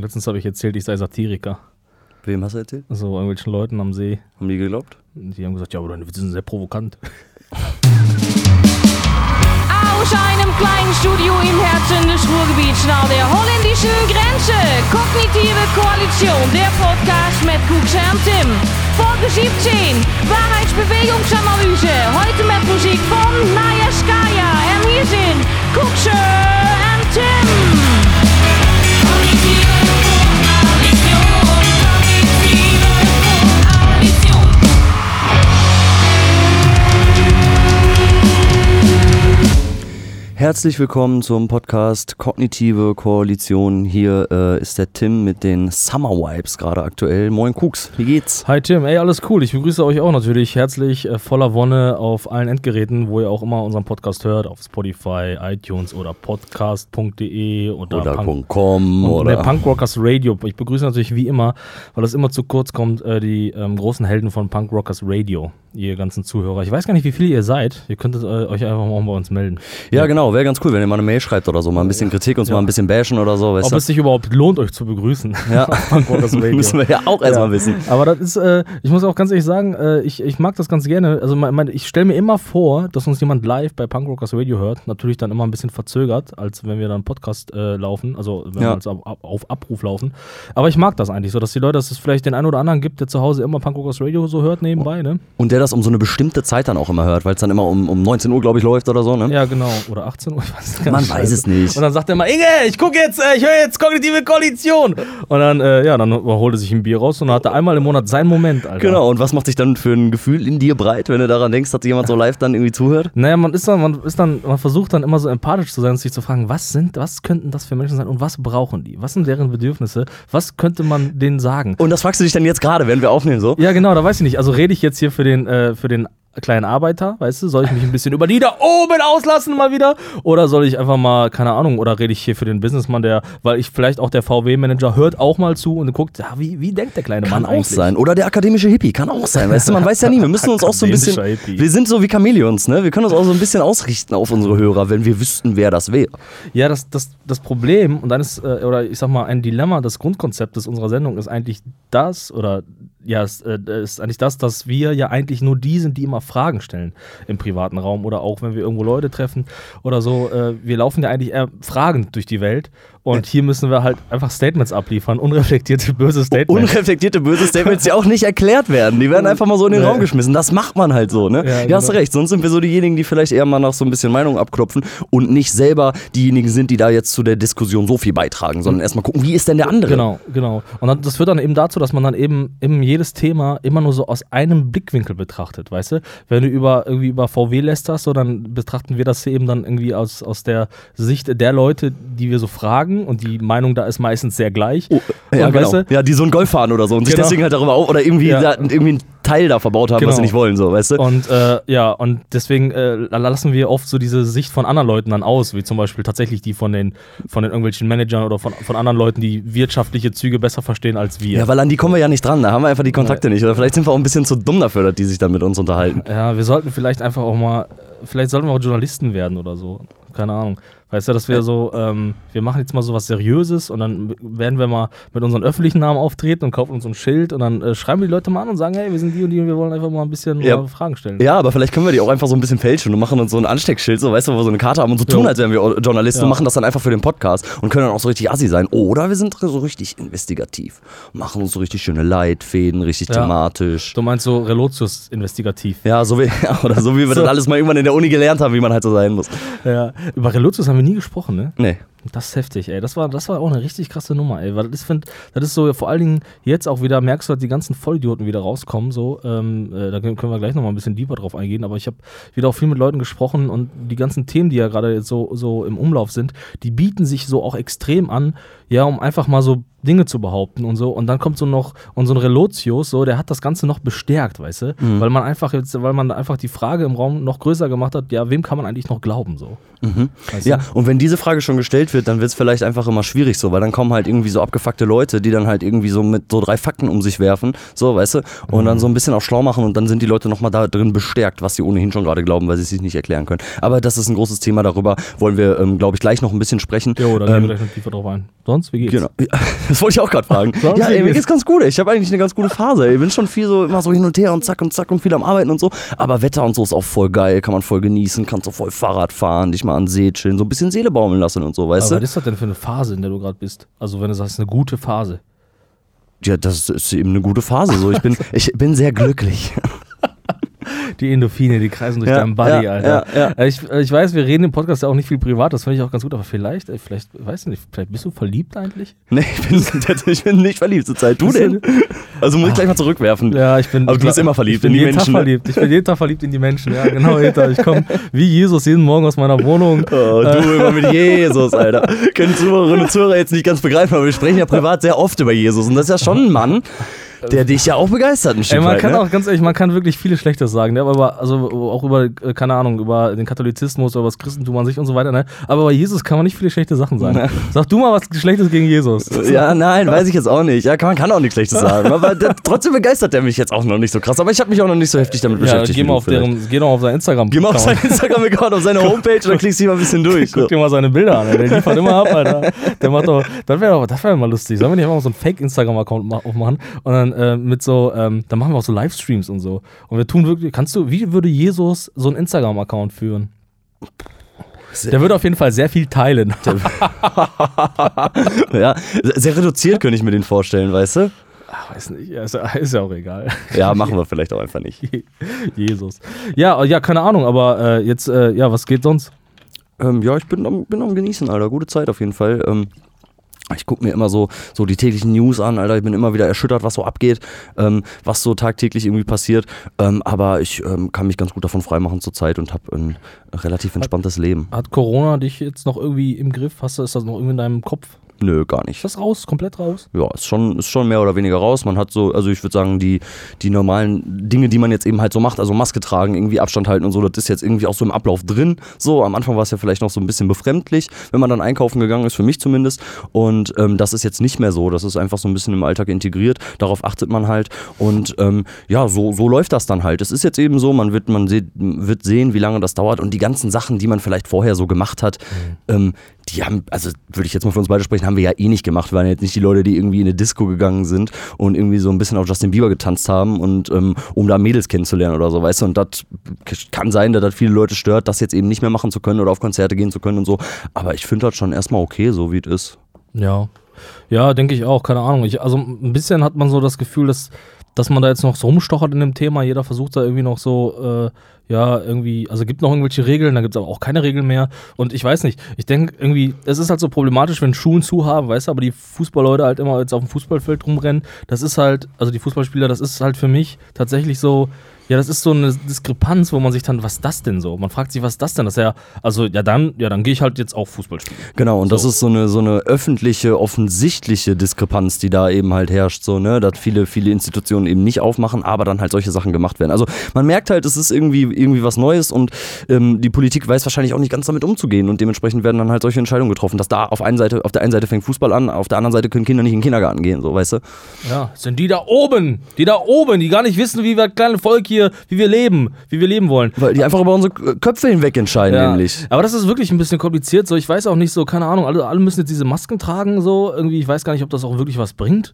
letztens habe ich erzählt, ich sei Satiriker. Wem hast du erzählt? So irgendwelchen Leuten am See. Haben die geglaubt? Die haben gesagt, ja, aber deine Witze sind sehr provokant. Aus einem kleinen Studio im Herzen des Ruhrgebiets nahe der holländischen Grenze. Kognitive Koalition, der Podcast mit Kuxe und Tim. Folge 17, Wahrheitsbewegungsanalyse. Heute mit Musik von Naya Skaya. En hier sind Kuxe und Tim. Herzlich willkommen zum Podcast Kognitive Koalition. Hier äh, ist der Tim mit den Summer Vibes gerade aktuell. Moin Kuks, wie geht's? Hi Tim, ey, alles cool. Ich begrüße euch auch natürlich herzlich äh, voller Wonne auf allen Endgeräten, wo ihr auch immer unseren Podcast hört, auf Spotify, iTunes oder podcast.de oder, Oder Punk- .com oder... der Punkrockers Radio. Ich begrüße natürlich wie immer, weil das immer zu kurz kommt, äh, die ähm, großen Helden von Punkrockers Radio, ihr ganzen Zuhörer. Ich weiß gar nicht, wie viele ihr seid. Ihr könntet äh, euch einfach mal bei uns melden. Ja genau, wäre ganz cool, wenn ihr mal eine Mail schreibt oder so. Mal ein bisschen Kritik, uns Ja. mal ein bisschen bashen oder so. Weißt Ob du? es sich überhaupt lohnt, euch zu begrüßen. Ja. Müssen wir ja auch erstmal wissen. Aber das ist, äh, ich muss auch ganz ehrlich sagen, äh, ich, ich mag das ganz gerne. Also mein, mein, ich stelle mir immer vor, dass uns jemand live bei Punkrockers Radio hört. Natürlich dann immer ein bisschen verzögert, als wenn wir dann Podcast äh, laufen, also wenn Ja. wir als auf, auf Abruf laufen. Aber ich mag das eigentlich so, dass die Leute, dass es vielleicht den einen oder anderen gibt, der zu Hause immer Punkrockers Radio so hört nebenbei, ne? Und der das um so eine bestimmte Zeit dann auch immer hört, weil es dann immer um, um 19 Uhr, glaube ich, läuft oder so, ne? Ja, genau. Oder 18 Uhr, ich weiß Man nicht. weiß es nicht. Und dann sagt er immer, Inge, ich gucke jetzt, äh, ich höre jetzt kognitive Koalition. Und dann, äh, ja, dann holt er sich ein Bier raus und dann hat er einmal im Monat seinen Moment, Alter. Genau, und was macht sich dann für ein Gefühl in dir breit, wenn du daran denkst, dass jemand so live dann irgendwie zuhört? Naja, man ist dann, man ist dann, man versucht dann immer so empathisch zu sein und sich zu fragen, was sind, was könnten das für Menschen sein und was brauchen die? Was sind deren Bedürfnisse? Was könnte man denen sagen? Und das fragst du dich dann jetzt gerade, während wir aufnehmen, so? Ja, genau, da weiß ich nicht. Also rede ich jetzt hier für den, äh, für den kleinen Arbeiter, weißt du? Soll ich mich ein bisschen über die da oben auslassen mal wieder? Oder soll ich einfach mal, keine Ahnung, oder rede ich hier für den Businessmann, der, weil ich vielleicht auch der VW-Manager hört auch mal zu und guckt, ja, wie, wie denkt der kleine Kann Mann auch eigentlich? sein. Oder der akademische Hippie, kann auch sein. Weißt du, man weiß ja nie. Wir müssen uns auch so ein bisschen. Hippie. Wir sind so wie Chamäleons, ne? Wir können uns auch so ein bisschen ausrichten auf unsere Hörer, wenn wir wüssten, wer das wäre. Ja, das, das, das Problem und dann ist, äh, oder ich sag mal, ein Dilemma des Grundkonzeptes unserer Sendung ist eigentlich das, oder ja, es äh, ist eigentlich das, dass wir ja eigentlich nur die sind, die immer Fragen stellen im privaten Raum oder auch wenn wir irgendwo Leute treffen oder so. Äh, wir laufen ja eigentlich eher fragend durch die Welt und hier müssen wir halt einfach Statements abliefern, unreflektierte böse Statements. Unreflektierte böse Statements, die auch nicht erklärt werden. Die werden einfach mal so in den Nee. Raum geschmissen. Das macht man halt so, ne? Ja, Ja, hast genau. recht. Sonst sind wir so diejenigen, die vielleicht eher mal nach so ein bisschen Meinung abklopfen und nicht selber diejenigen sind, die da jetzt zu der Diskussion so viel beitragen, sondern erstmal gucken, wie ist denn der andere? Genau, genau. Und dann, das führt dann eben dazu, dass man dann eben, eben jedes Thema immer nur so aus einem Blickwinkel betrachtet, weißt du? Wenn du über irgendwie über VW lästerst, so, dann betrachten wir das eben dann irgendwie aus, aus der Sicht der Leute, die wir so fragen und die Meinung da ist meistens sehr gleich. Oh, ja, und, genau. weißt du, ja, die so einen Golf fahren oder so und sich Genau. deswegen halt darüber auf oder irgendwie, Ja. da, irgendwie einen Teil da verbaut haben, was Genau. sie nicht wollen, so, weißt du? Und äh, ja, und deswegen äh, lassen wir oft so diese Sicht von anderen Leuten dann aus, wie zum Beispiel tatsächlich die von den, von den irgendwelchen Managern oder von, von anderen Leuten, die wirtschaftliche Züge besser verstehen als wir. Ja, weil an die kommen wir ja nicht dran, da haben wir einfach die Kontakte nicht. Oder vielleicht sind wir auch ein bisschen zu dumm dafür, dass die sich dann mit uns unterhalten. Ja, wir sollten vielleicht einfach auch mal, vielleicht sollten wir auch Journalisten werden oder so. Keine Ahnung. Weißt du, dass wir so, ähm, wir machen jetzt mal so was Seriöses und dann werden wir mal mit unseren öffentlichen Namen auftreten und kaufen uns ein Schild und dann äh, schreiben wir die Leute mal an und sagen, hey, wir sind die und die und wir wollen einfach mal ein bisschen Ja. mal Fragen stellen. Ja, aber vielleicht können wir die auch einfach so ein bisschen fälschen und machen uns so ein Ansteckschild, so, weißt du, wo wir so eine Karte haben und so tun, als wären wir Journalisten Ja. und machen das dann einfach für den Podcast und können dann auch so richtig assi sein. Oder wir sind so richtig investigativ. Machen uns so richtig schöne Leitfäden, richtig thematisch. Du meinst so Relotius investigativ. Ja, so wie, oder so wie wir So. das alles mal irgendwann in der Uni gelernt haben, wie man halt so sein muss. Ja. Über Relotius haben wir nie gesprochen, ne? Nee. Das ist heftig, ey. Das war, das war auch eine richtig krasse Nummer, ey. Weil das, ist, find, das ist so, vor allen Dingen jetzt auch wieder, merkst du, dass die ganzen Vollidioten wieder rauskommen. So, ähm, äh, da können wir gleich nochmal ein bisschen deeper drauf eingehen. Aber ich habe wieder auch viel mit Leuten gesprochen und die ganzen Themen, die ja gerade jetzt so, so im Umlauf sind, die bieten sich so auch extrem an, ja, um einfach mal so Dinge zu behaupten und so. Und dann kommt so noch, und so ein Relotius, so, der hat das Ganze noch bestärkt, weißt du? Weil man einfach jetzt, weil man einfach die Frage im Raum noch größer gemacht hat, ja, wem kann man eigentlich noch glauben, so. Weißt Ja, du? und wenn diese Frage schon gestellt wird, dann wird es vielleicht einfach immer schwierig so, weil dann kommen halt irgendwie so abgefuckte Leute, die dann halt irgendwie so mit so drei Fakten um sich werfen, so, weißt du, und Mhm. dann so ein bisschen auf schlau machen und dann sind die Leute nochmal da drin bestärkt, was sie ohnehin schon gerade glauben, weil sie es sich nicht erklären können. Aber das ist ein großes Thema, darüber wollen wir, ähm, glaube ich, gleich noch ein bisschen sprechen. Da gehen Ähm, wir gleich noch tiefer drauf ein. Sonst, wie geht's? Genau. Ja, Das wollte ich auch gerade fragen. Sonst ja, ey, mir geht's? ganz gut. ey. Ich habe eigentlich eine ganz gute Phase. Ich bin schon viel so immer so hin und her und zack und zack und viel am Arbeiten und so. Aber Wetter und so ist auch voll geil, kann man voll genießen, kannst so voll Fahrrad fahren, dich mal an See chillen, so ein bisschen Seele baumeln lassen und so, weißt Aber du? was ist das denn für eine Phase, in der du gerade bist? Also, wenn du sagst, eine gute Phase. Ja, das ist eben eine gute Phase. So, ich bin, ich bin sehr glücklich. Die Endorphine, die kreisen durch Ja, deinen Body, ja, Alter. ja. Äh, Ich, äh, ich weiß, wir reden im Podcast ja auch nicht viel privat, das finde ich auch ganz gut, aber vielleicht, äh, vielleicht, weiß ich nicht, vielleicht bist du verliebt eigentlich? Nee, ich bin, ich bin nicht verliebt zur Zeit. Du denn? Also muss ich gleich mal zurückwerfen. Ja, ich bin. Aber du bist immer verliebt ich bin in die jeden Menschen, Tag ne? verliebt. Ich bin jeden Tag verliebt in die Menschen, ja, genau, Alter. Ich komme wie Jesus jeden Morgen aus meiner Wohnung. Oh, du immer mit Jesus, Alter. Können Zuhörerinnen und Zuhörer jetzt nicht ganz begreifen, aber wir sprechen ja privat sehr oft über Jesus. Und das ist ja schon ein Mann, der dich ja auch begeistert ein Stück Ey, man weit, kann ne? auch ganz ehrlich, man kann wirklich vieles Schlechtes sagen, ne? aber über, also auch über, äh, keine Ahnung, über den Katholizismus, über das Christentum an sich und so weiter, ne? Aber bei Jesus kann man nicht viele schlechte Sachen sagen. Na. Sag du mal was Schlechtes gegen Jesus. Ja, nein, weiß ich jetzt auch nicht. Ja, man kann auch nichts Schlechtes sagen. Aber der, trotzdem begeistert der mich jetzt auch noch nicht so krass. Aber ich habe mich auch noch nicht so heftig damit Ja, beschäftigt. geh mal auf deren, geh doch auf sein Instagram. Geh mal auf seinen Instagram-Account, auf seine Homepage und dann klickst du mal ein bisschen durch. So. Guck dir mal seine Bilder an, ey. der liefert immer ab, Alter. Der macht doch, das wäre doch, das wäre mal lustig. Sollen wir nicht einfach mal so einen Fake-Instagram-Account ma- aufmachen und dann äh, mit so, ähm, dann machen wir auch so Livestreams und so. Und wir tun wirklich, kannst du, wie würde Jesus so einen Instagram-Account führen? Der würde auf jeden Fall sehr viel teilen. Ja, sehr reduziert könnte ich mir den vorstellen, weißt du? Ach, weiß nicht, ja, ist, ja- ist ja auch egal. Ja, machen wir vielleicht auch einfach nicht. Jesus. Ja, ja, keine Ahnung, aber äh, jetzt, äh, ja, was geht sonst? Ähm, ja, ich bin am, bin am Genießen, Alter. Gute Zeit auf jeden Fall. Ähm, ich gucke mir immer so, so die täglichen News an, Alter. Ich bin immer wieder erschüttert, was so abgeht, ähm, was so tagtäglich irgendwie passiert. Ähm, aber ich ähm, kann mich ganz gut davon freimachen zurzeit und habe ein relativ entspanntes Leben. Hat Corona dich jetzt noch irgendwie im Griff? Hast du, ist das noch irgendwie in deinem Kopf? Nö, gar nicht. Ist das raus? Komplett raus? ja, ist schon, ist schon mehr oder weniger raus. Man hat so, also ich würde sagen, die, die normalen Dinge, die man jetzt eben halt so macht, also Maske tragen, irgendwie Abstand halten und so, das ist jetzt irgendwie auch so im Ablauf drin. So, am Anfang war es ja vielleicht noch so ein bisschen befremdlich, wenn man dann einkaufen gegangen ist, für mich zumindest. Und ähm, das ist jetzt nicht mehr so. Das ist einfach so ein bisschen im Alltag integriert. Darauf achtet man halt. Und ähm, ja, so, so läuft das dann halt. Es ist jetzt eben so, man wird, man se wird sehen, wie lange das dauert. Und die ganzen Sachen, die man vielleicht vorher so gemacht hat, ähm, die haben, also würde ich jetzt mal für uns beide sprechen, haben wir ja eh nicht gemacht. Wir waren jetzt nicht die Leute, die irgendwie in eine Disco gegangen sind und irgendwie so ein bisschen auf Justin Bieber getanzt haben und ähm, um da Mädels kennenzulernen oder so, weißt du. Und das kann sein, dass das viele Leute stört, das jetzt eben nicht mehr machen zu können oder auf Konzerte gehen zu können und so. Aber ich finde das schon erstmal okay, so wie es ist. Ja. Ja, denke ich auch, keine Ahnung. Ich, also ein bisschen hat man so das Gefühl, dass, dass man da jetzt noch so rumstochert in dem Thema. Jeder versucht da irgendwie noch so, äh, ja, irgendwie, also gibt noch irgendwelche Regeln, da gibt es aber auch keine Regeln mehr. Und ich weiß nicht, ich denke irgendwie, es ist halt so problematisch, wenn Schulen zu haben, weißt du, aber die Fußballleute halt immer jetzt auf dem Fußballfeld rumrennen. Das ist halt, also die Fußballspieler, das ist halt für mich tatsächlich so, ja, das ist so eine Diskrepanz, wo man sich dann, was ist das denn so? Man fragt sich, was ist das denn? Das ist ja, also ja dann, ja, dann gehe ich halt jetzt auch Fußball spielen. Genau, und das So. ist so eine, so eine öffentliche, offensichtliche Diskrepanz, die da eben halt herrscht, so, ne, dass viele, viele Institutionen eben nicht aufmachen, aber dann halt solche Sachen gemacht werden. Also man merkt halt, es ist irgendwie, irgendwie was Neues und ähm, die Politik weiß wahrscheinlich auch nicht ganz damit umzugehen und dementsprechend werden dann halt solche Entscheidungen getroffen, dass da auf einen Seite, auf der einen Seite fängt Fußball an, auf der anderen Seite können Kinder nicht in den Kindergarten gehen, so, weißt du? Ja, es sind die da oben, die da oben, die gar nicht wissen, wie wir kleine Volk hier, wie wir leben, wie wir leben wollen. Weil die einfach über unsere Köpfe hinweg entscheiden, Ja, nämlich. Aber das ist wirklich ein bisschen kompliziert. So, ich weiß auch nicht so, keine Ahnung, alle, alle müssen jetzt diese Masken tragen, so irgendwie. Ich weiß gar nicht, ob das auch wirklich was bringt.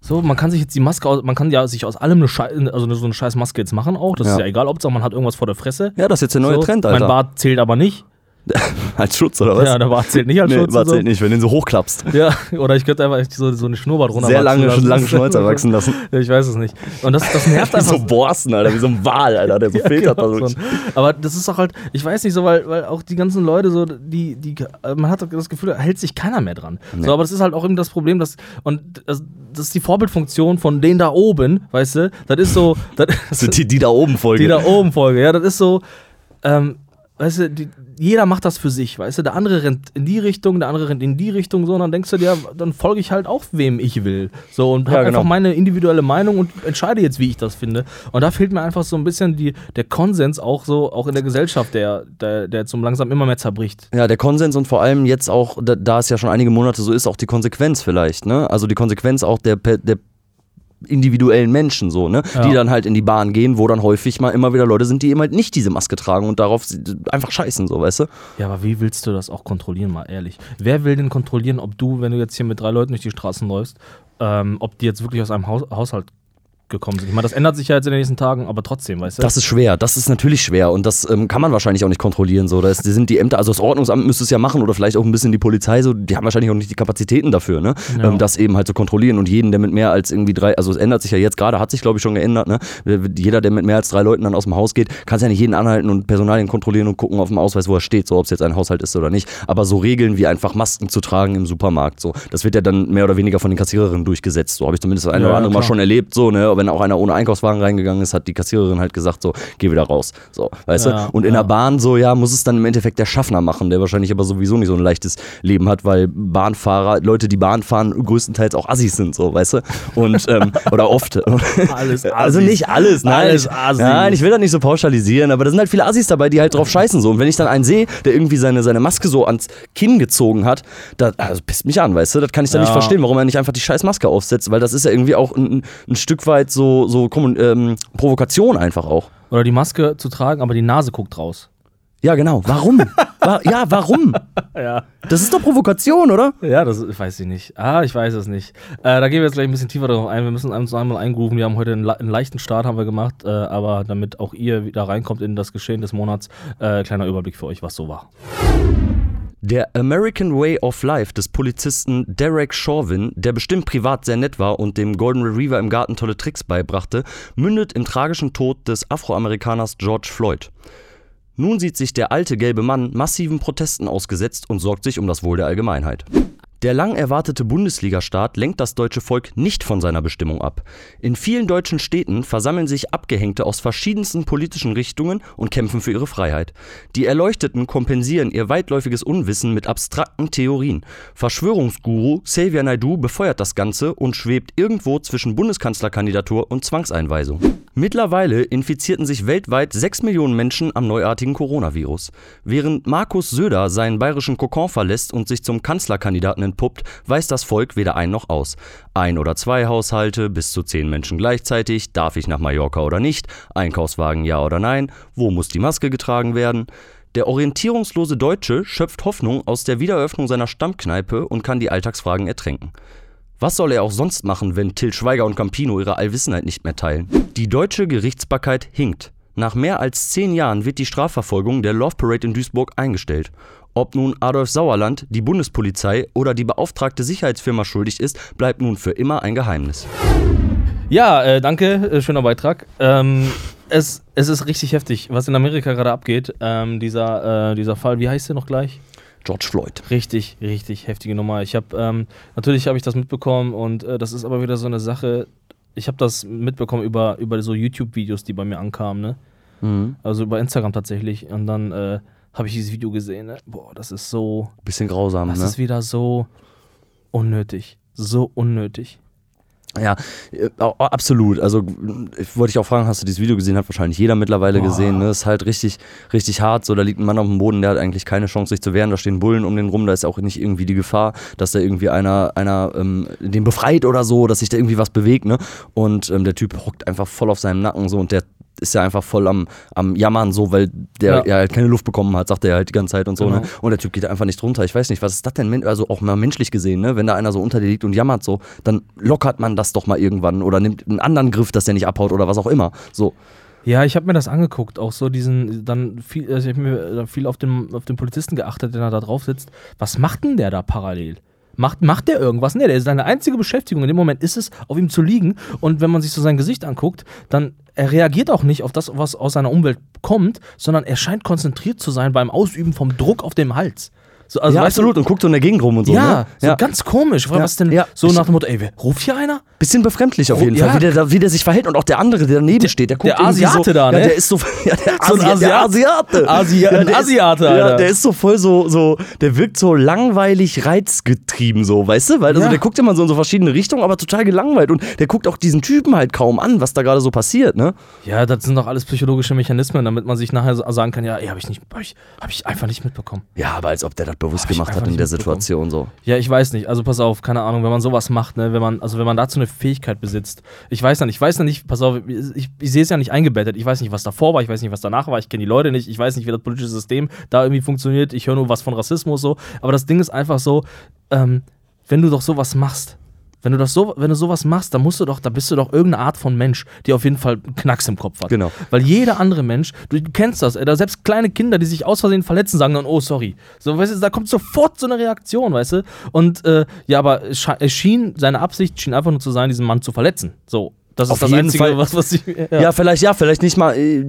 So, man kann sich jetzt die Maske, aus, man kann ja sich aus allem eine Schei also so eine scheiß Maske jetzt machen auch. Das Ja. ist ja egal, Hauptsache man hat irgendwas vor der Fresse. Ja, das ist jetzt der neue so. Trend, Mein Alter. Bart zählt aber nicht. Als Schutz, oder was? Ja, der Bart zählt nicht als nee, Schutz. Bart und so. zählt nicht, wenn du ihn so hochklappst. Ja, oder ich könnte einfach so, so eine Schnurrbart runter Sehr lange, lange Schnäuzer wachsen lassen. Ja, ich weiß es nicht. Und das, das nervt Wie einfach. so Borsten, Alter, wie so ein Wal, Alter, der so Ja, filtert. genau, also. Aber das ist doch halt, ich weiß nicht so, weil, weil auch die ganzen Leute so, die, die, äh, man hat das Gefühl, da hält sich keiner mehr dran. Nee. So, aber das ist halt auch eben das Problem, dass, und das, das ist die Vorbildfunktion von denen da oben, weißt du, das ist so, das, Das sind die, die da oben folgen. die da oben Folge, ja, das ist so, ähm, weißt du, die, jeder macht das für sich, weißt du, der andere rennt in die Richtung, der andere rennt in die Richtung, so, und dann denkst du dir, dann folge ich halt auch, wem ich will. So, und Ja, habe genau. einfach meine individuelle Meinung und entscheide jetzt, wie ich das finde. Und da fehlt mir einfach so ein bisschen die, der Konsens auch so, auch in der Gesellschaft, der, der, der so langsam immer mehr zerbricht. Ja, der Konsens und vor allem jetzt auch, da, da es ja schon einige Monate so ist, auch die Konsequenz vielleicht, ne? Also die Konsequenz auch der, der individuellen Menschen so, ne? Ja. Die dann halt in die Bahn gehen, wo dann häufig mal immer wieder Leute sind, die eben halt nicht diese Maske tragen und darauf einfach scheißen, so, weißt du? Ja, aber wie willst du das auch kontrollieren, mal ehrlich? Wer will denn kontrollieren, ob du, wenn du jetzt hier mit drei Leuten durch die Straßen läufst, ähm, ob die jetzt wirklich aus einem Haus Haushalt gekommen sind? Ich meine, das ändert sich ja jetzt in den nächsten Tagen, aber trotzdem, weißt du? Das ist schwer, das ist natürlich schwer und das ähm, kann man wahrscheinlich auch nicht kontrollieren. So. Das sind die Ämter, also das Ordnungsamt müsste es ja machen oder vielleicht auch ein bisschen die Polizei, so, die haben wahrscheinlich auch nicht die Kapazitäten dafür, ne? Ja. ähm, das eben halt zu kontrollieren und jeden, der mit mehr als irgendwie drei, also es ändert sich ja jetzt gerade, hat sich glaube ich schon geändert, ne? Jeder, der mit mehr als drei Leuten dann aus dem Haus geht, kann ja nicht jeden anhalten und Personalien kontrollieren und gucken auf dem Ausweis, wo er steht, so ob es jetzt ein Haushalt ist oder nicht. Aber so Regeln wie einfach Masken zu tragen im Supermarkt, so, das wird ja dann mehr oder weniger von den Kassiererinnen durchgesetzt. So habe ich zumindest das eine Ja, oder andere ja, Mal schon erlebt, so, ne? Wenn auch einer ohne Einkaufswagen reingegangen ist, hat die Kassiererin halt gesagt, so, geh wieder raus. So, weißt Ja, du? Und in ja. der Bahn so, ja, muss es dann im Endeffekt der Schaffner machen, der wahrscheinlich aber sowieso nicht so ein leichtes Leben hat, weil Bahnfahrer, Leute, die Bahn fahren, größtenteils auch Assis sind, so, weißt du? Und, ähm, oder oft. Alles Also Assis. nicht alles, nein. Alles ich, Assis. nein, ich will das nicht so pauschalisieren, aber da sind halt viele Assis dabei, die halt drauf scheißen so. Und wenn ich dann einen sehe, der irgendwie seine, seine Maske so ans Kinn gezogen hat, das also pisst mich an, weißt du? Das kann ich dann Ja. nicht verstehen, warum er nicht einfach die scheiß Maske aufsetzt, weil das ist ja irgendwie auch ein, ein Stück weit so, so Kommun- ähm, Provokation einfach auch. Oder die Maske zu tragen, aber die Nase guckt raus. Ja, genau. Warum? Wa ja, warum? Ja. Das ist doch Provokation, oder? Ja, das weiß ich nicht. Ah, ich weiß es nicht. Äh, da gehen wir jetzt gleich ein bisschen tiefer darauf ein. Wir müssen uns einmal eingrooven. Wir haben heute einen, le- einen leichten Start haben wir gemacht, äh, aber damit auch ihr wieder reinkommt in das Geschehen des Monats, äh, kleiner Überblick für euch, was so war. Der American Way of Life des Polizisten Derek Chauvin, der bestimmt privat sehr nett war und dem Golden Retriever im Garten tolle Tricks beibrachte, mündet im tragischen Tod des Afroamerikaners George Floyd. Nun sieht sich der alte gelbe Mann massiven Protesten ausgesetzt und sorgt sich um das Wohl der Allgemeinheit. Der lang erwartete Bundesligastart lenkt das deutsche Volk nicht von seiner Bestimmung ab. In vielen deutschen Städten versammeln sich Abgehängte aus verschiedensten politischen Richtungen und kämpfen für ihre Freiheit. Die Erleuchteten kompensieren ihr weitläufiges Unwissen mit abstrakten Theorien. Verschwörungsguru Xavier Naidoo befeuert das Ganze und schwebt irgendwo zwischen Bundeskanzlerkandidatur und Zwangseinweisung. Mittlerweile infizierten sich weltweit 6 Millionen Menschen am neuartigen Coronavirus. Während Markus Söder seinen bayerischen Kokon verlässt und sich zum Kanzlerkandidaten entpuppt, weiß das Volk weder ein noch aus. Ein oder zwei Haushalte, bis zu zehn Menschen gleichzeitig, darf ich nach Mallorca oder nicht, Einkaufswagen ja oder nein, wo muss die Maske getragen werden? Der orientierungslose Deutsche schöpft Hoffnung aus der Wiedereröffnung seiner Stammkneipe und kann die Alltagsfragen ertränken. Was soll er auch sonst machen, wenn Till Schweiger und Campino ihre Allwissenheit nicht mehr teilen? Die deutsche Gerichtsbarkeit hinkt. Nach mehr als zehn Jahren wird die Strafverfolgung der Love Parade in Duisburg eingestellt. Ob nun Adolf Sauerland, die Bundespolizei oder die beauftragte Sicherheitsfirma schuldig ist, bleibt nun für immer ein Geheimnis. Ja, äh, danke, äh, schöner Beitrag. Ähm, es, es ist richtig heftig, was in Amerika gerade abgeht. Ähm, dieser, äh, dieser Fall, wie heißt der noch gleich? George Floyd. Richtig, richtig heftige Nummer. Ich habe ähm, natürlich habe ich das mitbekommen und äh, das ist aber wieder so eine Sache. Ich habe das mitbekommen über, über so YouTube-Videos, die bei mir ankamen, ne? Mhm. Also über Instagram tatsächlich. Und dann äh, habe ich dieses Video gesehen. Ne? Boah, das ist so, Bisschen grausam, das ne? ist wieder so unnötig, so unnötig. Ja, äh, absolut. Also ich wollte dich auch fragen, hast du dieses Video gesehen? Hat wahrscheinlich jeder mittlerweile Boah. gesehen. Ne? Ist halt richtig, richtig hart. So, da liegt ein Mann auf dem Boden, der hat eigentlich keine Chance, sich zu wehren. Da stehen Bullen um den rum. Da ist auch nicht irgendwie die Gefahr, dass da irgendwie einer, einer ähm, den befreit oder so, dass sich da irgendwie was bewegt. Ne? Und ähm, der Typ hockt einfach voll auf seinem Nacken so und der ist ja einfach voll am, am Jammern so, weil der Ja. halt keine Luft bekommen hat, sagt er halt die ganze Zeit und so. Genau. Ne? Und der Typ geht einfach nicht drunter. Ich weiß nicht, was ist das denn, also auch mal menschlich gesehen, ne? wenn da einer so unter dir liegt und jammert so, dann lockert man das doch mal irgendwann oder nimmt einen anderen Griff, dass der nicht abhaut oder was auch immer. So. Ja, ich habe mir das angeguckt, auch so diesen, dann viel, also ich habe mir viel auf den, auf den Polizisten geachtet, der da drauf sitzt. Was macht denn der da parallel? Macht, macht der irgendwas? Nee, der ist seine einzige Beschäftigung. In dem Moment ist es, auf ihm zu liegen. Und wenn man sich so sein Gesicht anguckt, dann er reagiert auch nicht auf das, was aus seiner Umwelt kommt, sondern er scheint konzentriert zu sein beim Ausüben vom Druck auf dem Hals. So, also ja, weißt du, absolut. Und guckt so in der Gegend rum und so. ja, ne? so ganz komisch. Ja, Was denn ja. so nach dem Motto, ey, wer- ruft hier einer? Bisschen befremdlich auf Oh, jeden ja. Fall, wie der, wie der sich verhält und auch der andere, der daneben steht, der guckt der Asiate so, da, ne? Ja, der ist so, ja, der, So ein Asi der Asiat- Asiate. Asi- ein der Asiate, ist, Alter. Ja, der ist so voll so, so, der wirkt so langweilig reizgetrieben, so, weißt du? Weil also Ja. der guckt immer so in so verschiedene Richtungen, aber total gelangweilt und der guckt auch diesen Typen halt kaum an, was da gerade so passiert, ne? Ja, das sind doch alles psychologische Mechanismen, damit man sich nachher so- sagen kann, ja, ey, habe ich nicht, habe ich, hab ich einfach nicht mitbekommen. Ja, aber als ob der das bewusst Hab gemacht hat in der. Situation so. Ja, ich weiß nicht. Also pass auf, keine Ahnung, wenn man sowas macht, ne, wenn man, also wenn man dazu eine Fähigkeit besitzt. Ich weiß ja nicht, ich weiß ja nicht, pass auf, ich, ich sehe es ja nicht eingebettet. Ich weiß nicht, was davor war, ich weiß nicht, was danach war, ich kenne die Leute nicht, ich weiß nicht, wie das politische System da irgendwie funktioniert. Ich höre nur was von Rassismus so. Aber das Ding ist einfach so, ähm, wenn du doch sowas machst, wenn du das so, wenn du sowas machst, dann musst du doch, da bist du doch irgendeine Art von Mensch, die auf jeden Fall einen Knacks im Kopf hat. Genau. Weil jeder andere Mensch, du kennst das, da selbst kleine Kinder, die sich aus Versehen verletzen, sagen dann, oh, sorry. So, weißt du, da kommt sofort so eine Reaktion, weißt du? Und äh, ja, aber es schien, seine Absicht schien einfach nur zu sein, diesen Mann zu verletzen. So. Das ist Auf das jeden Einzige, Fall. was, was ich. Ja. vielleicht ja, vielleicht nicht mal äh,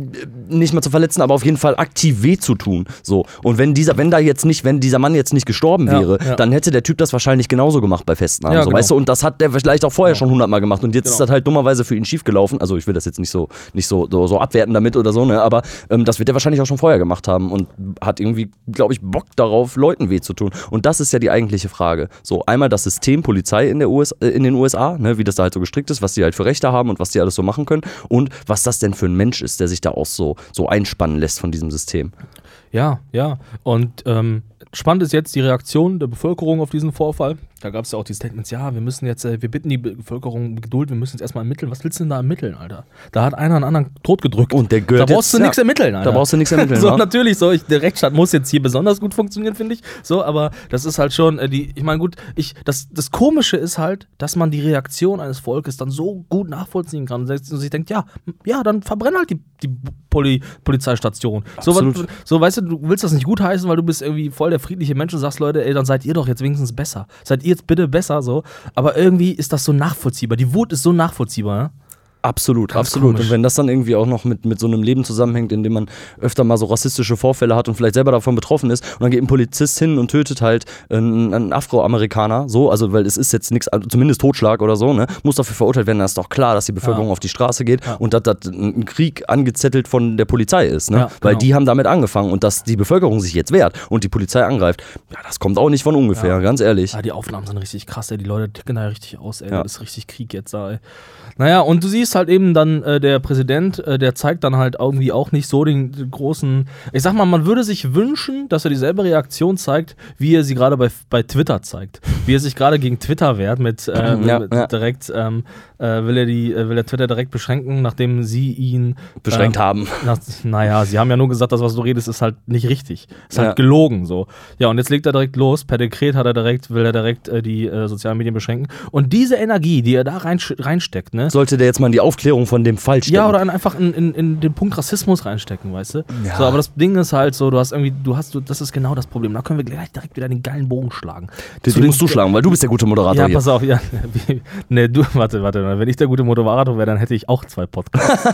nicht mal zu verletzen, aber auf jeden Fall aktiv weh zu tun. So und wenn dieser, wenn da jetzt nicht, wenn dieser Mann jetzt nicht gestorben Ja, wäre, ja. dann hätte der Typ das wahrscheinlich genauso gemacht bei Festnahmen. Ja, so, genau. weißt du, und das hat der vielleicht auch vorher schon hundertmal gemacht und jetzt ist Genau. das halt dummerweise für ihn schief gelaufen. Also ich will das jetzt nicht so nicht so so, so abwerten damit oder so, ne, aber ähm, das wird er wahrscheinlich auch schon vorher gemacht haben und hat irgendwie, glaube ich, Bock darauf, Leuten weh zu tun. Und das ist ja die eigentliche Frage. So einmal das System Polizei in der US, äh, in den USA, ne, wie das da halt so gestrickt ist, was die halt für Rechte haben und was die alles so machen können und was das denn für ein Mensch ist, der sich da auch so, so einspannen lässt von diesem System. Ja, ja. Und ähm, spannend ist jetzt die Reaktion der Bevölkerung auf diesen Vorfall. Da gab es ja auch die Statements, ja, wir müssen jetzt, äh, wir bitten die Bevölkerung um Geduld, wir müssen jetzt erstmal ermitteln. Was willst du denn da ermitteln, Alter? Da hat einer einen anderen totgedrückt. Und der da gehört brauchst jetzt- du nichts ja. ermitteln, Alter. Da brauchst du nichts ermitteln, so, natürlich, so, ich, der Rechtsstaat muss jetzt hier besonders gut funktionieren, finde ich. So, aber das ist halt schon, äh, die, ich meine, gut, ich, das, das Komische ist halt, dass man die Reaktion eines Volkes dann so gut nachvollziehen kann und sich denkt, ja, ja, dann verbrenn halt die, die Poli, Polizeistation. So, was- Absolut. so, weißt du, du willst das nicht gutheißen, weil du bist irgendwie voll der friedliche Mensch und sagst, Leute, ey, dann seid ihr doch jetzt wenigstens besser. Seid jetzt bitte besser, so. Aber irgendwie ist das so nachvollziehbar. Die Wut ist so nachvollziehbar, ne? Absolut, Ganz absolut. komisch. Und wenn das dann irgendwie auch noch mit, mit so einem Leben zusammenhängt, in dem man öfter mal so rassistische Vorfälle hat und vielleicht selber davon betroffen ist, und dann geht ein Polizist hin und tötet halt einen, einen Afroamerikaner, so, also weil es ist jetzt nichts, also zumindest Totschlag oder so, ne, muss dafür verurteilt werden, dann ist doch klar, dass die Bevölkerung Ja. auf die Straße geht Ja. und dass das ein Krieg angezettelt von der Polizei ist, ne? Ja, Weil genau. die haben damit angefangen und dass die Bevölkerung sich jetzt wehrt und die Polizei angreift, ja, das kommt auch nicht von ungefähr, ganz ehrlich. Ja, die Aufnahmen sind richtig krass, ey. Die Leute ticken da richtig aus, ey. Das ist richtig Krieg jetzt da, ey. Naja, und du siehst halt eben dann, äh, der Präsident, äh, der zeigt dann halt irgendwie auch nicht so den, großen. Ich sag mal, man würde sich wünschen, dass er dieselbe Reaktion zeigt, wie er sie gerade bei, bei Twitter zeigt. Wie er sich gerade gegen Twitter wehrt, mit, äh, Ja, mit ja. direkt, ähm, äh, will er die, äh, will er Twitter direkt beschränken, nachdem sie ihn Beschränkt ähm, haben. nach, naja, sie haben ja nur gesagt, das, was du redest, ist halt nicht richtig. Ist halt Ja. gelogen so. Ja, und jetzt legt er direkt los. Per Dekret hat er direkt, will er direkt äh, die äh, sozialen Medien beschränken. Und diese Energie, die er da rein, reinsteckt, ne? Sollte der jetzt mal in die Aufklärung von dem Fall stecken. Ja, oder in, einfach in, in, in den Punkt Rassismus reinstecken, weißt du? Ja. So, aber das Ding ist halt so, du hast irgendwie, du hast, du, das ist genau das Problem. Da können wir gleich direkt wieder den geilen Bogen schlagen. Den, den musst du schlagen, weil du bist der gute Moderator Ja, hier. pass auf, ja. Wie- ne, du, warte, warte. Wenn ich der gute Moderator wäre, dann hätte ich auch zwei Podcasts.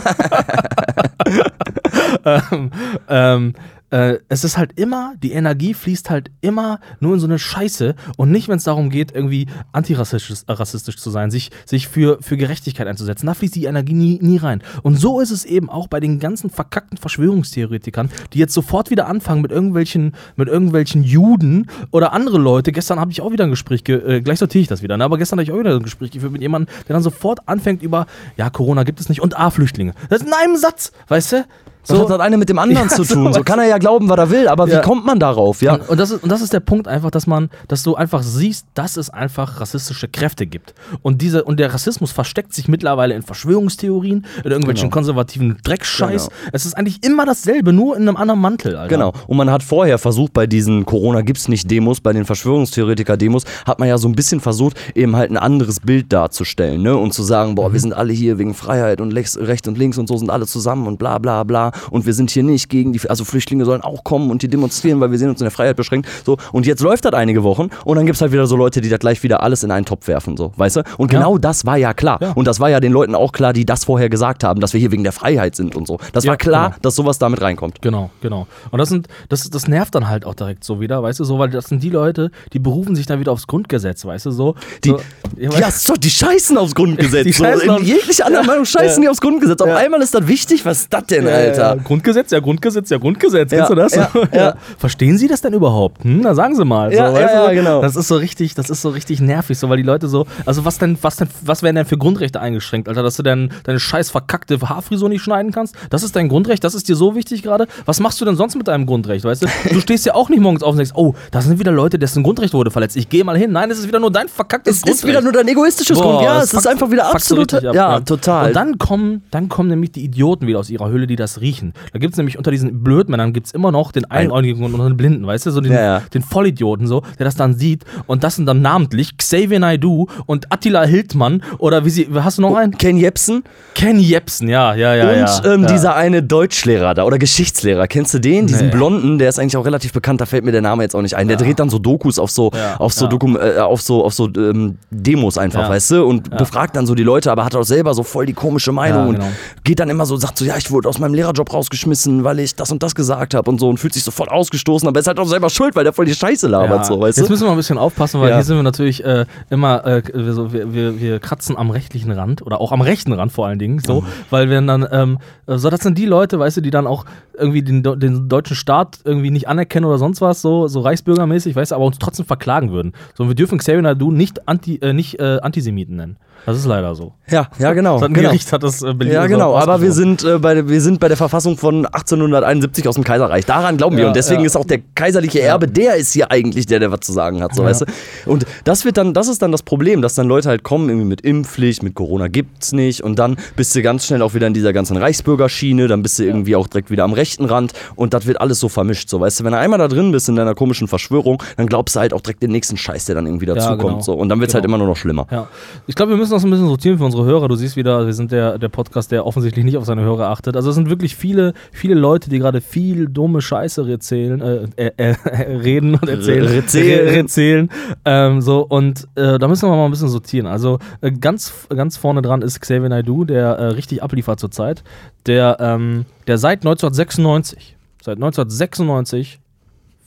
ähm, ähm, äh, es ist halt immer, die Energie fließt halt immer nur in so eine Scheiße und nicht, wenn es darum geht, irgendwie antirassistisch äh, rassistisch zu sein, sich, sich für, für Gerechtigkeit einzusetzen. Da fließt die Energie nie, nie rein. Und so ist es eben auch bei den ganzen verkackten Verschwörungstheoretikern, die jetzt sofort wieder anfangen mit irgendwelchen, mit irgendwelchen Juden oder andere Leute. Gestern habe ich auch wieder ein Gespräch, ge äh, gleich sortiere ich das wieder, ne? aber gestern habe ich auch wieder ein Gespräch geführt mit jemandem, der dann sofort anfängt über, ja, Corona gibt es nicht und A-Flüchtlinge. Das ist in einem Satz, weißt du? Was hat das eine mit dem anderen Ja, zu so, tun? So kann er ja glauben, was er will, aber Ja. wie kommt man darauf? Ja. Und, und, das ist, und das ist der Punkt einfach, dass man, dass du einfach siehst, dass es einfach rassistische Kräfte gibt. Und diese, und der Rassismus versteckt sich mittlerweile in Verschwörungstheorien, in irgendwelchen Genau. konservativen Dreckscheiß. Genau. Es ist eigentlich immer dasselbe, nur in einem anderen Mantel, Alter. Genau. Und man hat vorher versucht, bei diesen Corona gibt's nicht Demos, bei den Verschwörungstheoretiker-Demos, hat man ja so ein bisschen versucht, eben halt ein anderes Bild darzustellen, ne? Und zu sagen, boah, wir sind alle hier wegen Freiheit und Lex, Recht und Links und so sind alle zusammen und bla bla bla. Und wir sind hier nicht gegen die, also Flüchtlinge sollen auch kommen und die demonstrieren, weil wir sehen uns in der Freiheit beschränkt. So, und jetzt läuft das einige Wochen und dann gibt es halt wieder so Leute, die da gleich wieder alles in einen Topf werfen, so, weißt du? Und Ja. genau das war ja klar. Ja. Und das war ja den Leuten auch klar, die das vorher gesagt haben, dass wir hier wegen der Freiheit sind und so. Das Ja, war klar, genau. dass sowas damit reinkommt. Genau, genau. Und das sind, das, das nervt dann halt auch direkt so wieder, weißt du, so, weil das sind die Leute, die berufen sich dann wieder aufs Grundgesetz, weißt du, so. Die, so, ja, doch, die scheißen aufs Grundgesetz. Die so, scheißen in auf- jegliche andere Meinung scheißen die aufs Grundgesetz. Auf einmal ist das wichtig. Was ist das denn, Alter? Ja, Grundgesetz, ja, Grundgesetz, ja, Grundgesetz. Ja, Kennst du das? ja, ja. Verstehen Sie das denn überhaupt? Hm, na sagen Sie mal. Ja, so, ja, ja, genau. Das ist so richtig, das ist so richtig nervig, so, weil die Leute so, also was denn, was denn, was werden denn für Grundrechte eingeschränkt, Alter, dass du denn deine scheiß verkackte Haarfrisur nicht schneiden kannst? Das ist dein Grundrecht, das ist dir so wichtig gerade. Was machst du denn sonst mit deinem Grundrecht, weißt du? Du stehst ja auch nicht morgens auf und denkst, oh, da sind wieder Leute, dessen Grundrecht wurde verletzt. Ich gehe mal hin. Nein, es ist wieder nur dein verkacktes Es ist Grundrecht. wieder nur dein egoistisches Boah, Grund. Ja, es ist einfach wieder so absolut. richtig ab, ja, total. Und dann kommen, dann kommen nämlich die Idioten wieder aus ihrer Höhle, die das riechen. Da gibt es nämlich unter diesen Blödmännern gibt es immer noch den Einäugigen und den Blinden, weißt du, so den, Ja, ja. den Vollidioten so, der das dann sieht und das sind dann namentlich Xavier Naidoo und Attila Hildmann oder wie sie, hast du noch einen? Ken Jepsen Ken Jepsen, ja, ja, ja. und ja, ähm, ja. dieser eine Deutschlehrer da oder Geschichtslehrer. Kennst du den? Diesen Nee. Blonden, der ist eigentlich auch relativ bekannt, da fällt mir der Name jetzt auch nicht ein. Der dreht dann so Dokus auf so, auf so. Dokum äh, auf so, auf so ähm, Demos einfach, weißt du? Und befragt dann so die Leute, aber hat auch selber so voll die komische Meinung genau. und geht dann immer so, sagt so, ja, ich wurde aus meinem Lehrerjob rausgeschmissen, weil ich das und das gesagt habe und so und fühlt sich sofort ausgestoßen, aber ist halt auch selber schuld, weil der voll die Scheiße labert, so, weißt Jetzt müssen wir ein bisschen aufpassen, weil Ja. hier sind wir natürlich äh, immer, äh, wir, wir, wir, kratzen am rechtlichen Rand oder auch am rechten Rand vor allen Dingen, so, weil wir dann, ähm, äh, so, das sind die Leute, weißt du, die dann auch irgendwie den, den deutschen Staat irgendwie nicht anerkennen oder sonst was, so, so reichsbürgermäßig, weißt du, aber uns trotzdem verklagen würden. So, und wir dürfen Xavier Naidu nicht, anti, äh, nicht äh, Antisemiten nennen. Das ist leider so. Ja, ja, genau. Das hat ein genau. Gericht hat das äh, belegt. Ja, so genau, aber wir sind, äh, bei, wir sind bei der Verfassung von 1871 aus dem Kaiserreich. Daran glauben wir. Ja, Und deswegen ja. ist auch der kaiserliche Erbe, der ist hier eigentlich der, der was zu sagen hat. So, Ja. weißt du? Und das wird dann, das ist dann das Problem, dass dann Leute halt kommen, irgendwie mit Impfpflicht, mit Corona gibt's nicht. Und dann bist du ganz schnell auch wieder in dieser ganzen Reichsbürgerschiene, dann bist du irgendwie auch direkt wieder am rechten Rand und das wird alles so vermischt. So, weißt du, wenn du einmal da drin bist in deiner komischen Verschwörung, dann glaubst du halt auch direkt den nächsten Scheiß, der dann irgendwie dazukommt. genau. So. Und dann wird's halt Genau. immer nur noch schlimmer. Ja. Ich glaube, wir müssen das ein bisschen sortieren für unsere Hörer. Du siehst wieder, wir sind der, der Podcast, der offensichtlich nicht auf seine Hörer achtet. Also es sind wirklich viele, viele Leute, die gerade viel dumme Scheiße erzählen, äh, äh, äh, reden und erzählen. Erzählen. Erzählen. Ähm, so, und äh, da müssen wir mal ein bisschen sortieren. Also äh, ganz, ganz vorne dran ist Xavier Naidoo, der richtig abliefert zurzeit. Der, ähm, der seit 1996, seit 1996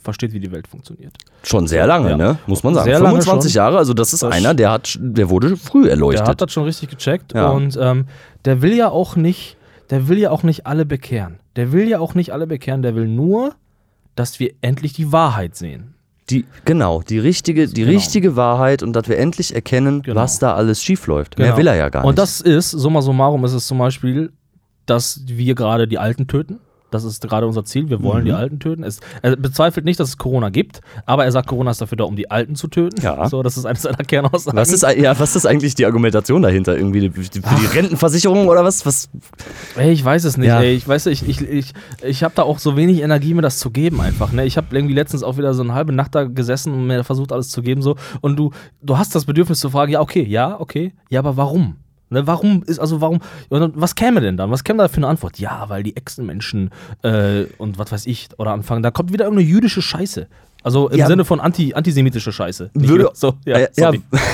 versteht, wie die Welt funktioniert. Schon sehr lange, Ja. ne? Muss man sagen. Sehr lange 25 schon. Jahre, also das ist Das- einer, der hat, der wurde früh Der erleuchtet. hat das schon richtig gecheckt Ja. und ähm, der will ja auch nicht, der will ja auch nicht alle bekehren. Der will ja auch nicht alle bekehren, der will nur, dass wir endlich die Wahrheit sehen. die, genau, die richtige, die Genau. richtige Wahrheit und dass wir endlich erkennen, Genau. was da alles schief läuft. Mehr Genau. will er ja gar nicht. Und das ist, summa summarum, ist es zum Beispiel, dass wir gerade die Alten töten. Das ist gerade unser Ziel. Wir Mhm. wollen die Alten töten. Es, er bezweifelt nicht, dass es Corona gibt, aber er sagt, Corona ist dafür da, um die Alten zu töten. Ja. So, das ist eines seiner Kernaussagen. was ist, ja, was ist eigentlich die Argumentation dahinter? Irgendwie die, die, für die Rentenversicherung oder was? was? Ey, ich weiß es nicht, Ja. ey. Ich weiß, ich, ich, ich, ich habe da auch so wenig Energie, mir das zu geben einfach. Ne? Ich habe irgendwie letztens auch wieder so eine halbe Nacht da gesessen und mir versucht, alles zu geben. so Und du, du hast das Bedürfnis zu fragen, ja, okay, ja, okay, ja, aber warum? Ne, warum ist, also warum, was käme denn dann? Was käme da für eine Antwort? Ja, weil die Echsenmenschen äh, und was weiß ich, oder anfangen, da kommt wieder irgendeine jüdische Scheiße. Also im Ja. Sinne von anti, antisemitische Scheiße. Nicht Würde- so, ja, Äh, ja,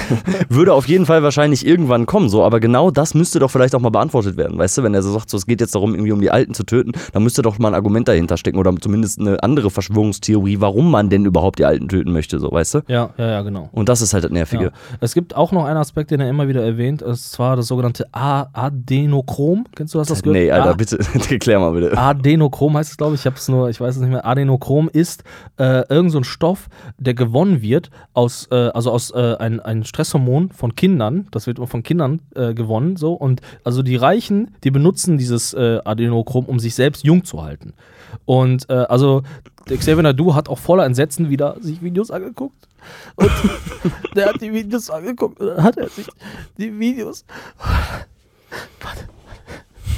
würde auf jeden Fall wahrscheinlich irgendwann kommen, so, aber genau das müsste doch vielleicht auch mal beantwortet werden, weißt du, wenn er so sagt, so, es geht jetzt darum, irgendwie um die Alten zu töten, dann müsste doch mal ein Argument dahinter stecken oder zumindest eine andere Verschwörungstheorie, warum man denn überhaupt die Alten töten möchte, so, weißt du? Ja, ja, ja, genau. Und das ist halt das Nervige. Es gibt auch noch einen Aspekt, den er immer wieder erwähnt, und zwar das sogenannte A Adenochrom. Kennst du das? das gehört? Nee, Alter, A bitte, erklär mal bitte. Adenochrom heißt es, glaube ich. Ich habe es nur, ich weiß es nicht mehr. Adenochrom ist äh, irgend so ein Stoff, der gewonnen wird aus, äh, also aus äh, ein, ein Stresshormon von Kindern. Das wird von Kindern äh, gewonnen, so. Und also die Reichen, die benutzen dieses äh, Adenochrom, um sich selbst jung zu halten. Und äh, also Xavier Nadu hat auch voller Entsetzen wieder sich Videos angeguckt. Und der hat die Videos angeguckt hat er sich die Videos. Warte.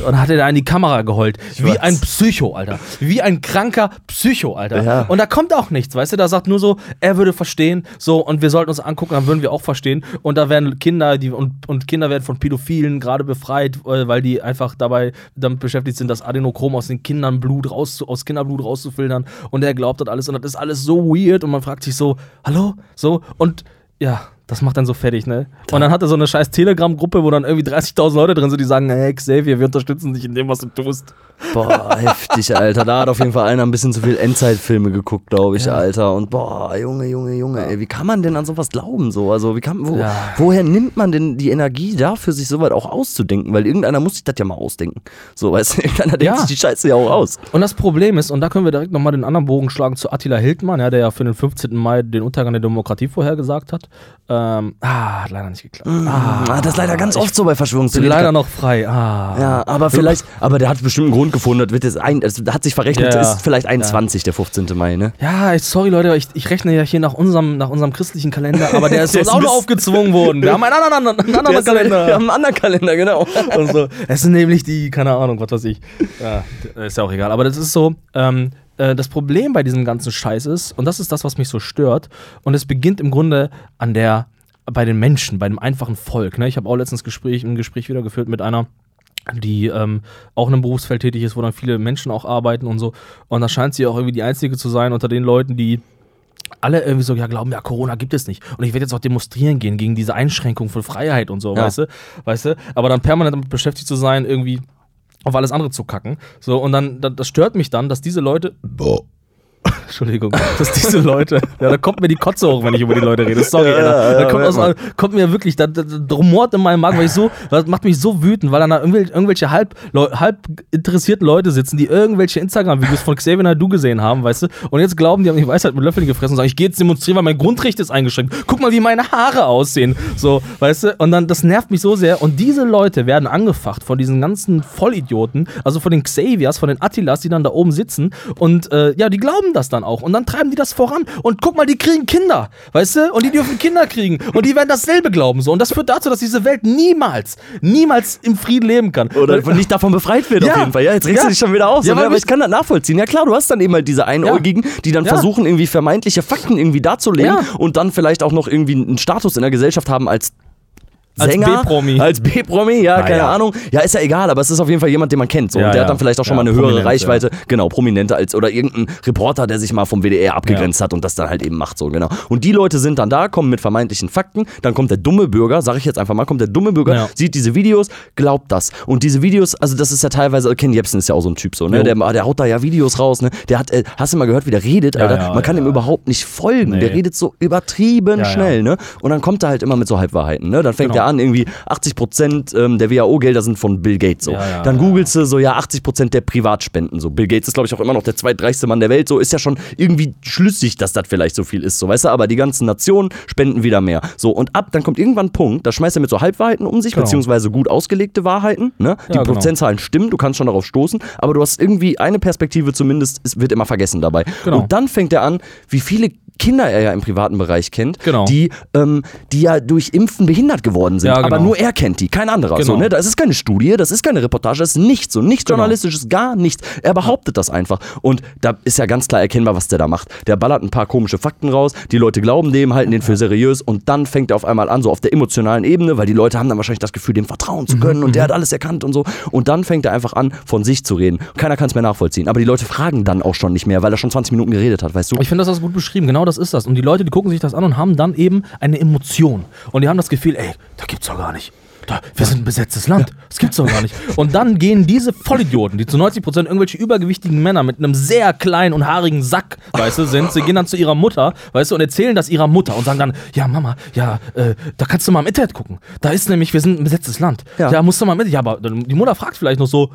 Und hat er da in die Kamera geheult. Wie weiß. ein Psycho, Alter. Wie ein kranker Psycho, Alter. Ja. Und da kommt auch nichts, weißt du? Da sagt nur so, er würde verstehen, so, und wir sollten uns angucken, dann würden wir auch verstehen. Und da werden Kinder, die, und, und Kinder werden von Pädophilen gerade befreit, äh, weil die einfach dabei damit beschäftigt sind, das Adenochrom aus den Kindern Blut raus, aus Kinderblut rauszufiltern. Und er glaubt das alles. Und das ist alles so weird. Und man fragt sich so, hallo? So, und ja. Das macht dann so fertig, ne? Und dann hat er so eine scheiß Telegram-Gruppe, wo dann irgendwie 30.000 Leute drin sind, die sagen, hey Xavier, wir unterstützen dich in dem, was du tust. Boah, heftig, Alter. Da hat auf jeden Fall einer ein bisschen zu viel Endzeitfilme geguckt, glaube ich, Ja. Alter. Und boah, Junge, Junge, Junge, ey, wie kann man denn an sowas glauben so? Also, wie kann, wo, Ja. woher nimmt man denn die Energie dafür, sich sowas auch auszudenken? Weil irgendeiner muss sich das ja mal ausdenken. So, weißt du, irgendeiner denkt Ja. sich die Scheiße ja auch aus. Und das Problem ist, und da können wir direkt nochmal den anderen Bogen schlagen zu Attila Hildmann, ja, der ja für den 15. Mai den Untergang der Demokratie vorhergesagt hat. Ähm, ah, hat leider nicht geklappt. Ah, das ist leider ganz oft so bei bin Verschwörungstheoretikern. leider noch frei. Ah. Ja, aber vielleicht, aber der hat bestimmt einen Grund gefunden. Das wird jetzt ein, das hat sich verrechnet. Ja, Das ja. ist vielleicht 21, der 15. Mai, ne? Ja, ich- sorry Leute, ich, ich rechne ja hier nach unserem, nach unserem christlichen Kalender, aber der ist uns auch nur aufgezwungen worden. Wir haben einen anderen, anderen, einen Der anderen ist- Wir haben Kalender. einen anderen Kalender, genau. Und so. Es sind nämlich die, keine Ahnung, was weiß ich. Ja, ist ja auch egal. Aber das ist so, ähm, äh, das Problem bei diesem ganzen Scheiß ist, und das ist das, was mich so stört, und es beginnt im Grunde an der, bei den Menschen, bei dem einfachen Volk. Ne? Ich habe auch letztens Gespräch, ein Gespräch wieder geführt mit einer, die ähm, auch in einem Berufsfeld tätig ist, wo dann viele Menschen auch arbeiten und so. Und da scheint sie auch irgendwie die Einzige zu sein unter den Leuten, die alle irgendwie so, ja, glauben, ja, Corona gibt es nicht. Und ich werde jetzt auch demonstrieren gehen gegen diese Einschränkung von Freiheit und so, Ja. weißt du? Weißt du? Aber dann permanent damit beschäftigt zu sein, irgendwie auf alles andere zu kacken. So, und dann, da- das stört mich dann, dass diese Leute. Entschuldigung, dass diese Leute, ja, da kommt mir die Kotze hoch, wenn ich über die Leute rede. Sorry, Ja, Alter. ja, Da kommt, aus, kommt mir wirklich, da, rumort in meinem Magen, weil ich so, das macht mich so wütend, weil dann da irgendwelche, halb, halb interessierten Leute sitzen, die irgendwelche Instagram-Videos von Xavier Naidoo gesehen haben, weißt du, und jetzt glauben, die haben die Weisheit mit Löffeln gefressen und sagen, ich gehe jetzt demonstrieren, weil mein Grundrecht ist eingeschränkt. Guck mal, wie meine Haare aussehen. So, weißt du, und dann, das nervt mich so sehr. Und diese Leute werden angefacht von diesen ganzen Vollidioten, also von den Xaviers, von den Attilas, die dann da oben sitzen und äh, ja, die glauben das dann auch. Und dann treiben die das voran. Und guck mal, die kriegen Kinder, weißt du? Und die dürfen Kinder kriegen. Und die werden dasselbe glauben. So. Und das führt dazu, dass diese Welt niemals, niemals im Frieden leben kann. Oder Weil- nicht davon befreit wird Ja. auf jeden Fall. Ja, jetzt regst Ja. du dich schon wieder auf. Ja, so, aber ich kann das nachvollziehen. Ja klar, du hast dann eben halt diese Einäugigen, die dann versuchen, irgendwie vermeintliche Fakten irgendwie darzulegen und dann vielleicht auch noch irgendwie einen Status in der Gesellschaft haben als Als Sänger, B-Promi. Als B-Promi, ja, Na keine ja. Ahnung. Ja, ist ja egal, aber es ist auf jeden Fall jemand, den man kennt. So. Ja, und der ja. hat dann vielleicht auch schon mal eine höhere Reichweite, genau, prominenter als, oder irgendein Reporter, der sich mal vom WDR abgegrenzt hat und das dann halt eben macht, so, genau. Und die Leute sind dann da, kommen mit vermeintlichen Fakten, dann kommt der dumme Bürger, sag ich jetzt einfach mal, kommt der dumme Bürger, sieht diese Videos, glaubt das. Und diese Videos, also das ist ja teilweise, Ken Jebsen ist ja auch so ein Typ so, ne? Der, der haut da ja Videos raus, ne? Der hat, äh, hast du mal gehört, wie der redet, Alter? Man kann ihm überhaupt nicht folgen. Nee. Der redet so übertrieben schnell, ne? Und dann kommt er halt immer mit so Halbwahrheiten, ne? Dann fängt Genau. er an, irgendwie 80% ähm, der WHO-Gelder sind von Bill Gates, so. Ja, ja, dann googelst du so, ja, 80% der Privatspenden, so. Bill Gates ist, glaube ich, auch immer noch der zweitreichste Mann der Welt, so. Ist ja schon irgendwie schlüssig, dass das vielleicht so viel ist, so, weißt du? Aber die ganzen Nationen spenden wieder mehr. So, und ab, dann kommt irgendwann ein Punkt, da schmeißt er mit so Halbwahrheiten um sich, Genau. beziehungsweise gut ausgelegte Wahrheiten, ne? Die Ja, genau. Prozentzahlen stimmen, du kannst schon darauf stoßen, aber du hast irgendwie eine Perspektive zumindest, es wird immer vergessen dabei. Genau. Und dann fängt er an, wie viele Kinder er ja im privaten Bereich kennt, Genau. die, ähm, die ja durch Impfen behindert geworden sind. Ja, genau. Aber nur er kennt die, kein anderer. So, Genau. ne? Das ist keine Studie, das ist keine Reportage, das ist nichts, so nichts Genau. Journalistisches, gar nichts. Er behauptet das einfach. Und da ist ja ganz klar erkennbar, was der da macht. Der ballert ein paar komische Fakten raus, die Leute glauben dem, halten den für seriös und dann fängt er auf einmal an, so auf der emotionalen Ebene, weil die Leute haben dann wahrscheinlich das Gefühl, dem vertrauen Mhm, zu können und der hat alles erkannt und so. Und dann fängt er einfach an, von sich zu reden. Keiner kann es mehr nachvollziehen. Aber die Leute fragen dann auch schon nicht mehr, weil er schon 20 Minuten geredet hat, weißt du? Ich finde, das ist gut beschrieben. Genau das ist das. Und die Leute, die gucken sich das an und haben dann eben eine Emotion. Und die haben das Gefühl, ey, da gibt's doch gar nicht. Da, wir sind ein besetztes Land. Das gibt's doch gar nicht. Und dann gehen diese Vollidioten, die zu 90% irgendwelche übergewichtigen Männer mit einem sehr kleinen und haarigen Sack, weißt du, sind, sie gehen dann zu ihrer Mutter, weißt du, und erzählen das ihrer Mutter und sagen dann, ja, Mama, ja, äh, da kannst du mal im Internet gucken. Da ist nämlich, wir sind ein besetztes Land. Ja. Da musst du mal mit. Ja, aber dann- die Mutter fragt vielleicht noch so,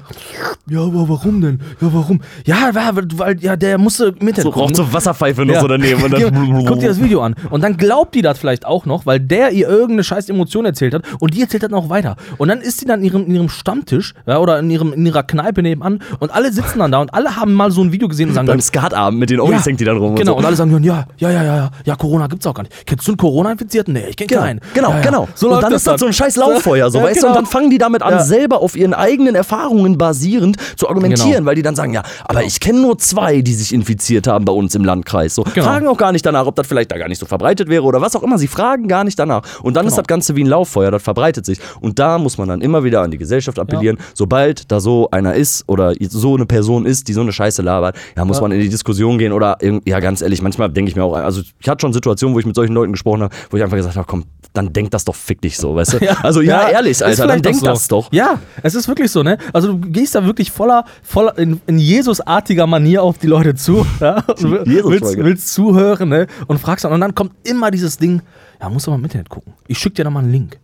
ja, aber warum denn? Ja, warum? Ja, weil, weil ja, der musste im Internet So gucken. raucht so Wasserpfeife noch Ja. so daneben. Und Guck dir das Video an. Und dann glaubt die das vielleicht auch noch, weil der ihr irgendeine scheiß Emotion erzählt hat. Und die erzählt das noch weiter. Und dann ist sie dann in ihrem, in ihrem Stammtisch ja, oder in, ihrem, in ihrer Kneipe nebenan und alle sitzen dann da und alle haben mal so ein Video gesehen und sagen Beim dann, Skatabend mit den Omis hängt die dann rum. Genau, Und und so. alle sagen dann, ja, ja, ja, ja, ja, ja, Corona gibt's auch gar nicht. Kennst du einen Corona-Infizierten? Nee, ich kenn Genau, keinen. genau, ja, ja. genau. So und dann ist das so ein scheiß Lauffeuer, so Ja, weißt du, genau. und dann fangen die damit an, Ja. selber auf ihren eigenen Erfahrungen basierend zu argumentieren, Genau. weil die dann sagen, ja, aber ich kenne nur zwei, die sich infiziert haben bei uns im Landkreis. So, Genau. fragen auch gar nicht danach, ob das vielleicht da gar nicht so verbreitet wäre oder was auch immer. Sie fragen gar nicht danach. Und dann ist Genau. das Ganze wie ein Lauffeuer, das verbreitet sich. Und da muss man dann immer wieder an die Gesellschaft appellieren, sobald da so einer ist oder so eine Person ist, die so eine Scheiße labert, ja, muss Ja. man in die Diskussion gehen oder, ja, ganz ehrlich, manchmal denke ich mir auch, also ich hatte schon Situationen, wo ich mit solchen Leuten gesprochen habe, wo ich einfach gesagt habe, komm, dann denk das doch fick dich so, weißt du? Also ja, ehrlich, Alter, dann denk so. das doch. Ja, es ist wirklich so, ne? Also du gehst da wirklich voller, voller in, in Jesus-artiger Manier auf die Leute zu, ja? Will- willst, willst zuhören, ne? Und fragst dann, und dann kommt immer dieses Ding, ja, musst du mal im Internet gucken. Ich schick dir da mal einen Link.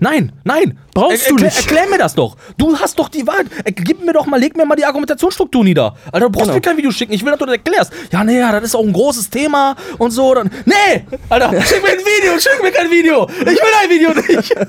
Nein, nein, Brauchst er, du nicht. Erklär mir das doch. Du hast doch die Wahrheit. Er, gib mir doch mal, leg mir mal die Argumentationsstruktur nieder. Alter, du brauchst Genau. mir kein Video schicken. Ich will, dass du das erklärst. Ja, nee, ja, das ist auch ein großes Thema und so. Dann, nee, Alter, schick mir ein Video, schick mir kein Video. Ich will ein Video nicht.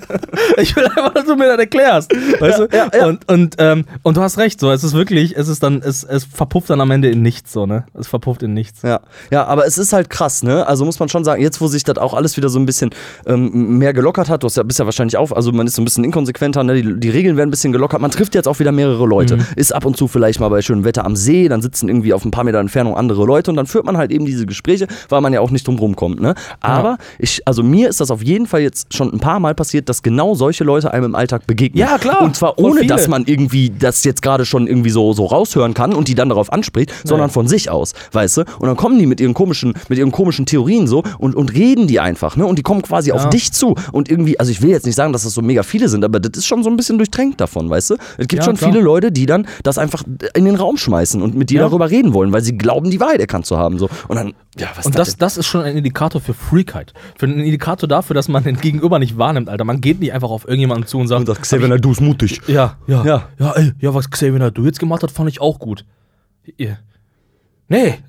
Ich will einfach, dass du mir das erklärst. Weißt du? ja, ja. Und, und, ähm, und du hast recht, so, es ist wirklich, es ist dann, es, es verpufft dann am Ende in nichts, so, ne? Es verpufft in nichts. Ja, ja, aber es ist halt krass, ne? Also muss man schon sagen, jetzt wo sich das auch alles wieder so ein bisschen ähm, mehr gelockert hat, du hast ja, bist ja wahrscheinlich auch, also man ist so ein bisschen inkonsequenter, ne? die, die Regeln werden ein bisschen gelockert, man trifft jetzt auch wieder mehrere Leute. Mhm. Ist ab und zu vielleicht mal bei schönem Wetter am See, dann sitzen irgendwie auf ein paar Meter Entfernung andere Leute und dann führt man halt eben diese Gespräche, weil man ja auch nicht drum rumkommt, ne? Aber ich, also mir ist das auf jeden Fall jetzt schon ein paar Mal passiert, dass genau solche Leute einem im Alltag begegnen. Ja, klar. Und zwar ohne, dass man irgendwie das jetzt gerade schon irgendwie so, so raushören kann und die dann darauf anspricht, sondern von sich aus, weißt du? Und dann kommen die mit ihren komischen, mit ihren komischen Theorien so und, und reden die einfach, ne? Und die kommen quasi auf Ja. dich zu. Und irgendwie, also ich will jetzt nicht sagen, dass das so mega viele sind, aber das ist schon so ein bisschen durchtränkt davon, weißt du? Es gibt Ja, schon klar. viele Leute, die dann das einfach in den Raum schmeißen und mit dir Ja. darüber reden wollen, weil sie glauben, die Wahrheit erkannt zu haben. So. Und dann, ja, was Und ist das das, das ist schon ein Indikator für Freakheit. Für einen Indikator dafür, dass man den Gegenüber nicht wahrnimmt, Alter. Man geht nicht einfach auf irgendjemanden zu und sagt, denn? Xavier Naidu ist mutig. ja, ja, Ja. ja, ey, ja, was Xavier Naidoo jetzt gemacht hat, fand ich auch gut. Nee.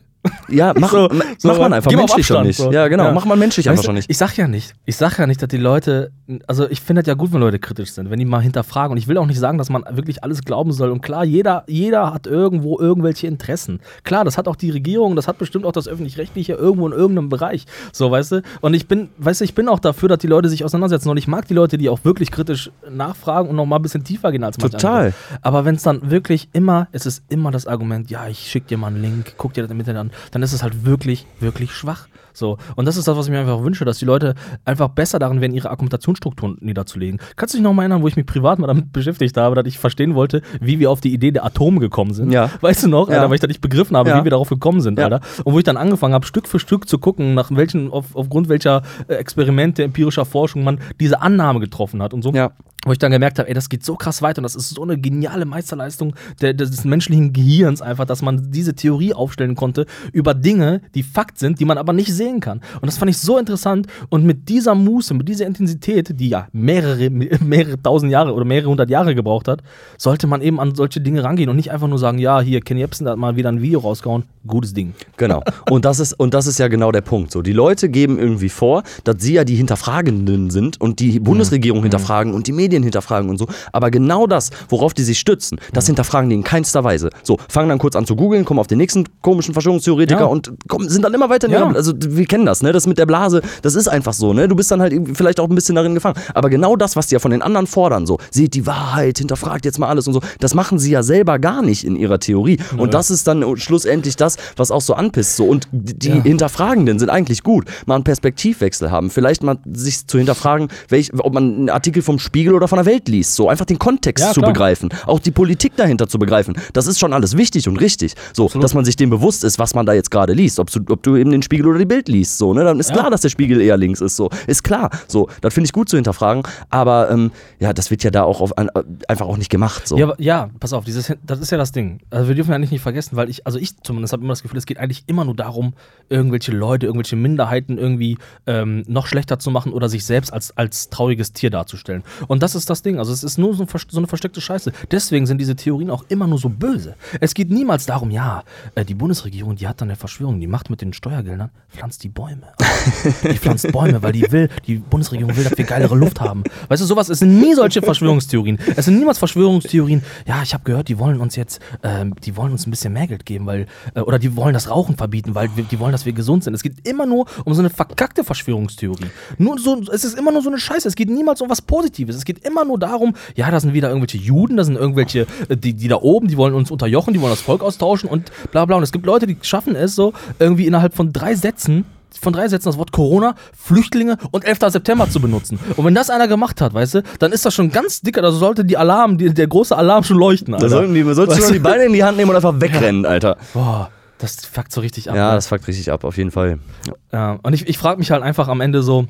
Ja, mach, So, so, man einfach mal auf menschlich schon nicht. so. Ja, genau, Ja. macht man menschlich Weißt einfach schon nicht. Ich sag ja nicht. Ich sag ja nicht, dass die Leute, also ich finde das ja gut, wenn Leute kritisch sind, wenn die mal hinterfragen. Und ich will auch nicht sagen, dass man wirklich alles glauben soll. Und klar, jeder, jeder hat irgendwo irgendwelche Interessen. Klar, das hat auch die Regierung, das hat bestimmt auch das Öffentlich-Rechtliche irgendwo in irgendeinem Bereich. So, weißt du? Und ich bin, weißt du, ich bin auch dafür, dass die Leute sich auseinandersetzen. Und ich mag die Leute, die auch wirklich kritisch nachfragen und noch mal ein bisschen tiefer gehen als manche Total. andere. Aber wenn es dann wirklich immer, es ist immer das Argument, ja, ich schick dir mal einen Link, guck dir das im Internet an, dann ist es halt wirklich, wirklich schwach. So. Und das ist das, was ich mir einfach wünsche, dass die Leute einfach besser darin werden, ihre Argumentationsstrukturen niederzulegen. Kannst du dich noch mal erinnern, wo ich mich privat mal damit beschäftigt habe, dass ich verstehen wollte, wie wir auf die Idee der Atome gekommen sind? Ja. Weißt du noch, Ja. Alter, weil ich da nicht begriffen habe, Ja. wie wir darauf gekommen sind, Ja. Alter. Und wo ich dann angefangen habe, Stück für Stück zu gucken, nach welchen, auf, aufgrund welcher äh, Experimente, empirischer Forschung man diese Annahme getroffen hat und so. Ja. Wo ich dann gemerkt habe, ey, das geht so krass weiter und das ist so eine geniale Meisterleistung der, des menschlichen Gehirns einfach, dass man diese Theorie aufstellen konnte über Dinge, die Fakt sind, die man aber nicht sehen kann. Und das fand ich so interessant und mit dieser Muße, mit dieser Intensität, die ja mehrere, mehrere tausend Jahre oder mehrere hundert Jahre gebraucht hat, sollte man eben an solche Dinge rangehen und nicht einfach nur sagen, ja, hier, Kenny Epson hat mal wieder ein Video rausgehauen, gutes Ding. Genau. Und das ist, und das ist ja genau der Punkt. So, die Leute geben irgendwie vor, dass sie ja die Hinterfragenden sind und die Bundesregierung hinterfragen und die Medien hinterfragen und so. Aber genau das, worauf die sich stützen, das hinterfragen die in keinster Weise. So, fangen dann kurz an zu googeln, kommen auf den nächsten komischen Verschwörungstheoretiker Ja. und kommen, sind dann immer weiter in Ja. also wir kennen das, ne? Das mit der Blase, das ist einfach so, ne? Du bist dann halt vielleicht auch ein bisschen darin gefangen. Aber genau das, was die ja von den anderen fordern, so, seht die Wahrheit, hinterfragt jetzt mal alles und so, das machen sie ja selber gar nicht in ihrer Theorie. Und das ist dann schlussendlich das, was auch so anpisst. So. Und die Ja. Hinterfragenden sind eigentlich gut. Mal einen Perspektivwechsel haben. Vielleicht mal sich zu hinterfragen, welch, ob man einen Artikel vom Spiegel oder von der Welt liest. So einfach den Kontext Ja, zu begreifen. Auch die Politik dahinter zu begreifen. Das ist schon alles wichtig und richtig. So, dass man sich dem bewusst ist, was man da jetzt gerade liest. Ob du, ob du eben den Spiegel oder die Bild liest. So, ne? Dann ist Ja. klar, dass der Spiegel eher links ist. So, ist klar. So, das finde ich gut zu hinterfragen. Aber ähm, ja, das wird ja da auch auf, ein, einfach auch nicht gemacht. So. Ja, aber- ja, pass auf, dieses, das ist ja das Ding. Also wir dürfen ja eigentlich nicht vergessen, weil ich, also ich zumindest habe immer das Gefühl, es geht eigentlich immer nur darum, irgendwelche Leute, irgendwelche Minderheiten irgendwie ähm, noch schlechter zu machen oder sich selbst als, als trauriges Tier darzustellen. Und das ist das Ding. Also es ist nur so, eine versteckte Scheiße. Deswegen sind diese Theorien auch immer nur so böse. Es geht niemals darum, ja, äh, die Bundesregierung, die hat dann eine Verschwörung, die macht mit den Steuergeldern, pflanzt die Bäume. die pflanzt Bäume, weil die will, die Bundesregierung will, dass wir geilere Luft haben. Weißt du, sowas, es sind nie solche Verschwörungstheorien. Es sind niemals Verschwörungstheorien, ja, ich habe gehört, die wollen uns jetzt, ähm, die wollen uns ein bisschen mehr Geld geben, weil, äh, oder die wollen das Rauchen verbieten, weil wir, die wollen, dass wir gesund sind. Es geht immer nur um so eine verkackte Verschwörungstheorie. Nur so, es ist immer nur so eine Scheiße. Es geht niemals um was Positives. Es geht immer nur darum, ja, da sind wieder irgendwelche Juden, da sind irgendwelche, äh, die, die da oben, die wollen uns unterjochen, die wollen das Volk austauschen und bla bla. Und es gibt Leute, die schaffen es so, irgendwie innerhalb von drei Sätzen von drei Sätzen das Wort Corona, Flüchtlinge und 11. September zu benutzen. Und wenn das einer gemacht hat, weißt du, dann ist das schon ganz dicker, da sollte die Alarm, die, der große Alarm schon leuchten, Da Alter. sollten die, solltest du Weißt mal die Beine in die Hand nehmen und einfach wegrennen, Alter. Boah, das fuckt so richtig ab. Ja, ne? das fuckt richtig ab, auf jeden Fall. Ja, und ich, ich frage mich halt einfach am Ende so,